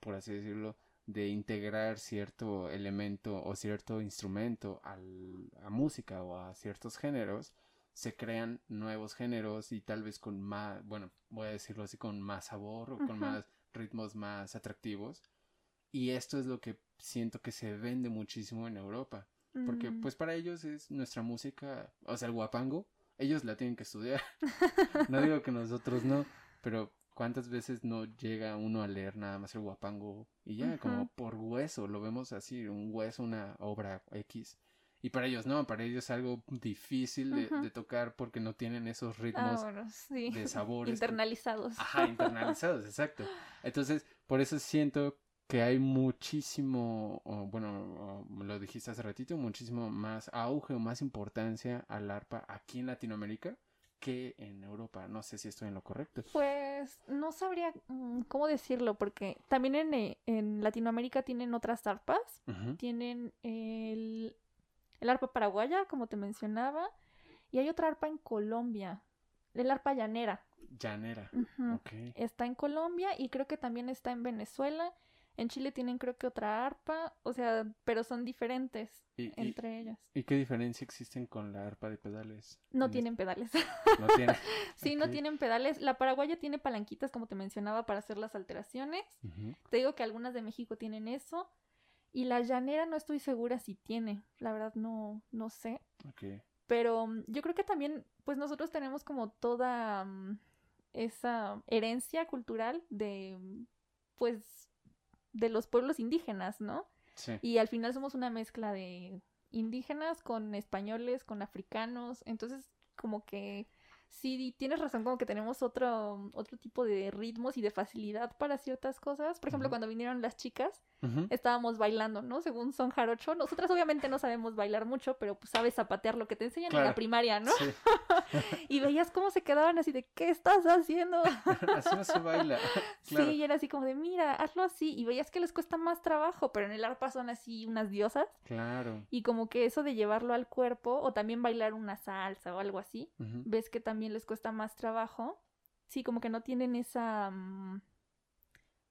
por así decirlo, de integrar cierto elemento o cierto instrumento al, a música o a ciertos géneros, se crean nuevos géneros y tal vez con más, bueno, voy a decirlo así, con más sabor o con más ritmos más atractivos. Y esto es lo que siento que se vende muchísimo en Europa. Porque pues para ellos es nuestra música, o sea, el guapango, ellos la tienen que estudiar. no digo que nosotros no, pero ¿cuántas veces no llega uno a leer nada más el guapango y ya como por hueso, lo vemos así, un hueso, una obra X. Y para ellos no, para ellos es algo difícil de, tocar porque no tienen esos ritmos ah, de sabores. internalizados. Ajá, internalizados, exacto. Entonces, por eso siento que hay muchísimo, bueno, lo dijiste hace ratito, muchísimo más auge o más importancia al arpa aquí en Latinoamérica que en Europa. No sé si estoy en lo correcto. Pues no sabría mm, cómo decirlo, porque también en, eh, en Latinoamérica tienen otras arpas. Tienen el, el arpa paraguaya, como te mencionaba, y hay otra arpa en Colombia, el arpa llanera. Llanera. Está en Colombia y creo que también está en Venezuela en Chile tienen creo que otra arpa, o sea, pero son diferentes entre ellas. ¿Y qué diferencia existen con la arpa de pedales? No tienen pedales. No tienen. sí, no tienen pedales. La paraguaya tiene palanquitas, como te mencionaba, para hacer las alteraciones. Te digo que algunas de México tienen eso. Y la llanera no estoy segura si tiene. La verdad no, no sé. Pero mm, yo creo que también, pues nosotros tenemos como toda mm, esa herencia cultural de, pues, de los pueblos indígenas, ¿no? Sí. Y al final somos una mezcla de indígenas con españoles, con africanos, entonces como que sí tienes razón, como que tenemos otro, otro tipo de ritmos y de facilidad para ciertas cosas. Por ejemplo, cuando vinieron las chicas, estábamos bailando, ¿no? Según son jarocho. Nosotras obviamente no sabemos bailar mucho, pero pues sabes zapatear lo que te enseñan en la primaria, ¿no? y veías cómo se quedaban así de, ¿qué estás haciendo? así no se baila. Sí, y era así como de, mira, hazlo así. Y veías que les cuesta más trabajo, pero en el arpa son así unas diosas. Claro. Y como que eso de llevarlo al cuerpo, o también bailar una salsa o algo así, ves que también les cuesta más trabajo. Sí, como que no tienen esa mm,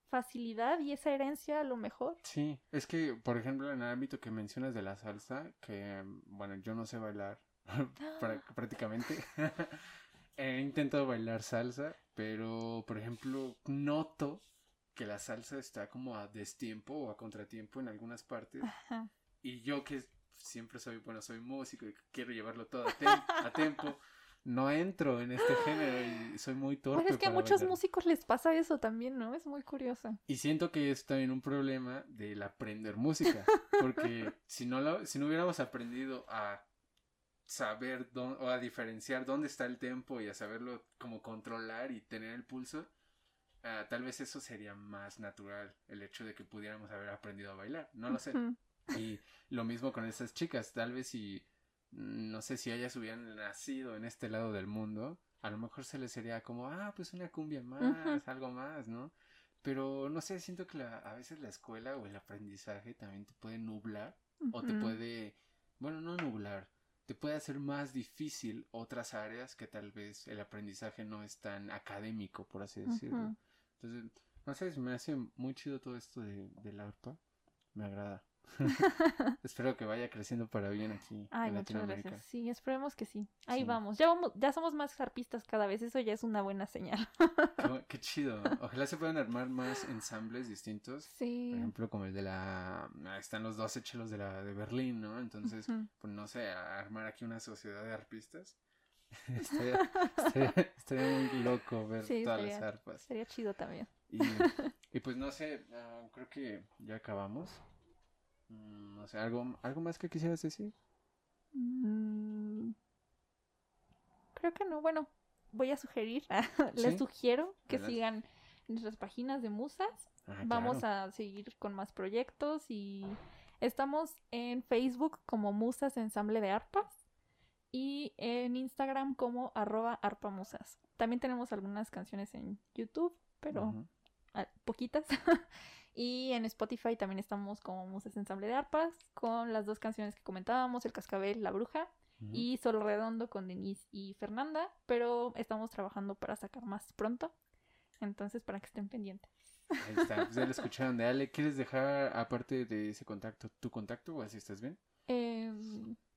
facilidad y esa herencia a lo mejor. Sí, es que, por ejemplo, en el ámbito que mencionas de la salsa, que, bueno, yo no sé bailar prácticamente. He intentado bailar salsa, pero, por ejemplo, noto que la salsa está como a destiempo o a contratiempo en algunas partes. Y yo que siempre soy, bueno, soy músico y quiero llevarlo todo a, a tiempo no entro en este género y soy muy torpe. Pues es que a muchos músicos les pasa eso también, ¿no? Es muy curioso. Y siento que es también un problema del aprender música, porque si no, lo, si no hubiéramos aprendido a saber o a diferenciar dónde está el tempo y a saberlo como controlar y tener el pulso, ah, tal vez eso sería más natural, el hecho de que pudiéramos haber aprendido a bailar, no lo sé. Y lo mismo con esas chicas, tal vez si, no sé si ellas hubieran nacido en este lado del mundo, a lo mejor se les sería como, ah, pues una cumbia más, algo más, ¿no? Pero no sé, siento que a veces la escuela o el aprendizaje también te puede nublar o te puede, bueno, no nublar, te puede hacer más difícil otras áreas que tal vez el aprendizaje no es tan académico, por así decirlo. Entonces, no sé, me hace muy chido todo esto de, del arpa. Me agrada. Espero que vaya creciendo para bien aquí Ay, en muchas gracias. Sí, esperemos que sí. Ahí vamos. Ya vamos, ya somos más arpistas cada vez. Eso ya es una buena señal. qué, chido. Ojalá se puedan armar más ensambles distintos. Sí. Por ejemplo, como el de la. Están los dos chelos de la de Berlín, ¿no? Entonces, pues no sé, armar aquí una sociedad de arpistas. estaría, muy loco ver todas las arpas. Sería chido también. Y, pues no sé, ah, creo que ya acabamos. Mm, no sé, ¿algo, ¿algo más que quisieras decir? Mm, creo que no. Bueno, voy a sugerir, les sugiero que sigan nuestras páginas de musas. Ah, Vamos a seguir con más proyectos y estamos en Facebook como Musas Ensamble de Arpas y en Instagram como arroba arpamusas. También tenemos algunas canciones en YouTube, pero poquitas. y en Spotify también estamos como Musas Ensamble de Arpas, con las dos canciones que comentábamos, El Cascabel, La Bruja, y Solo Redondo con Denise y Fernanda, pero estamos trabajando para sacar más pronto. Entonces, para que estén pendientes. Ahí está, pues ya lo escucharon de Ale. ¿Quieres dejar, aparte de ese contacto, tu contacto o así estás bien? Eh,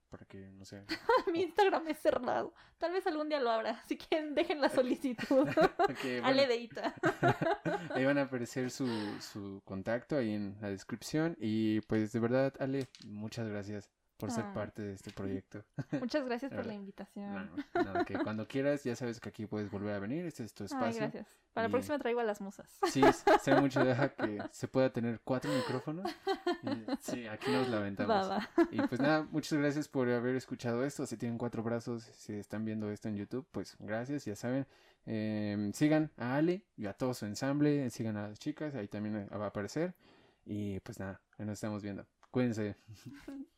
para que, no sé. Mi Instagram es cerrado. Tal vez algún día lo abra. Si quieren, dejen la solicitud. okay, Ale Deita. ahí van a aparecer su, su contacto ahí en la descripción. Y pues de verdad, Ale, muchas gracias por ser ah. parte de este proyecto. Muchas gracias por la invitación. No, que cuando quieras, ya sabes que aquí puedes volver a venir, este es tu espacio. Ay, gracias. Para la próxima traigo a las musas. Sí, será mucho deja que se pueda tener cuatro micrófonos. sí, aquí nos lamentamos. Y pues nada, muchas gracias por haber escuchado esto. Si tienen cuatro brazos, si están viendo esto en YouTube, pues gracias, ya saben. Em, sigan a Ale y a todo su ensamble, sigan a las chicas, ahí también va a aparecer. Y pues nada, nos estamos viendo. Cuídense.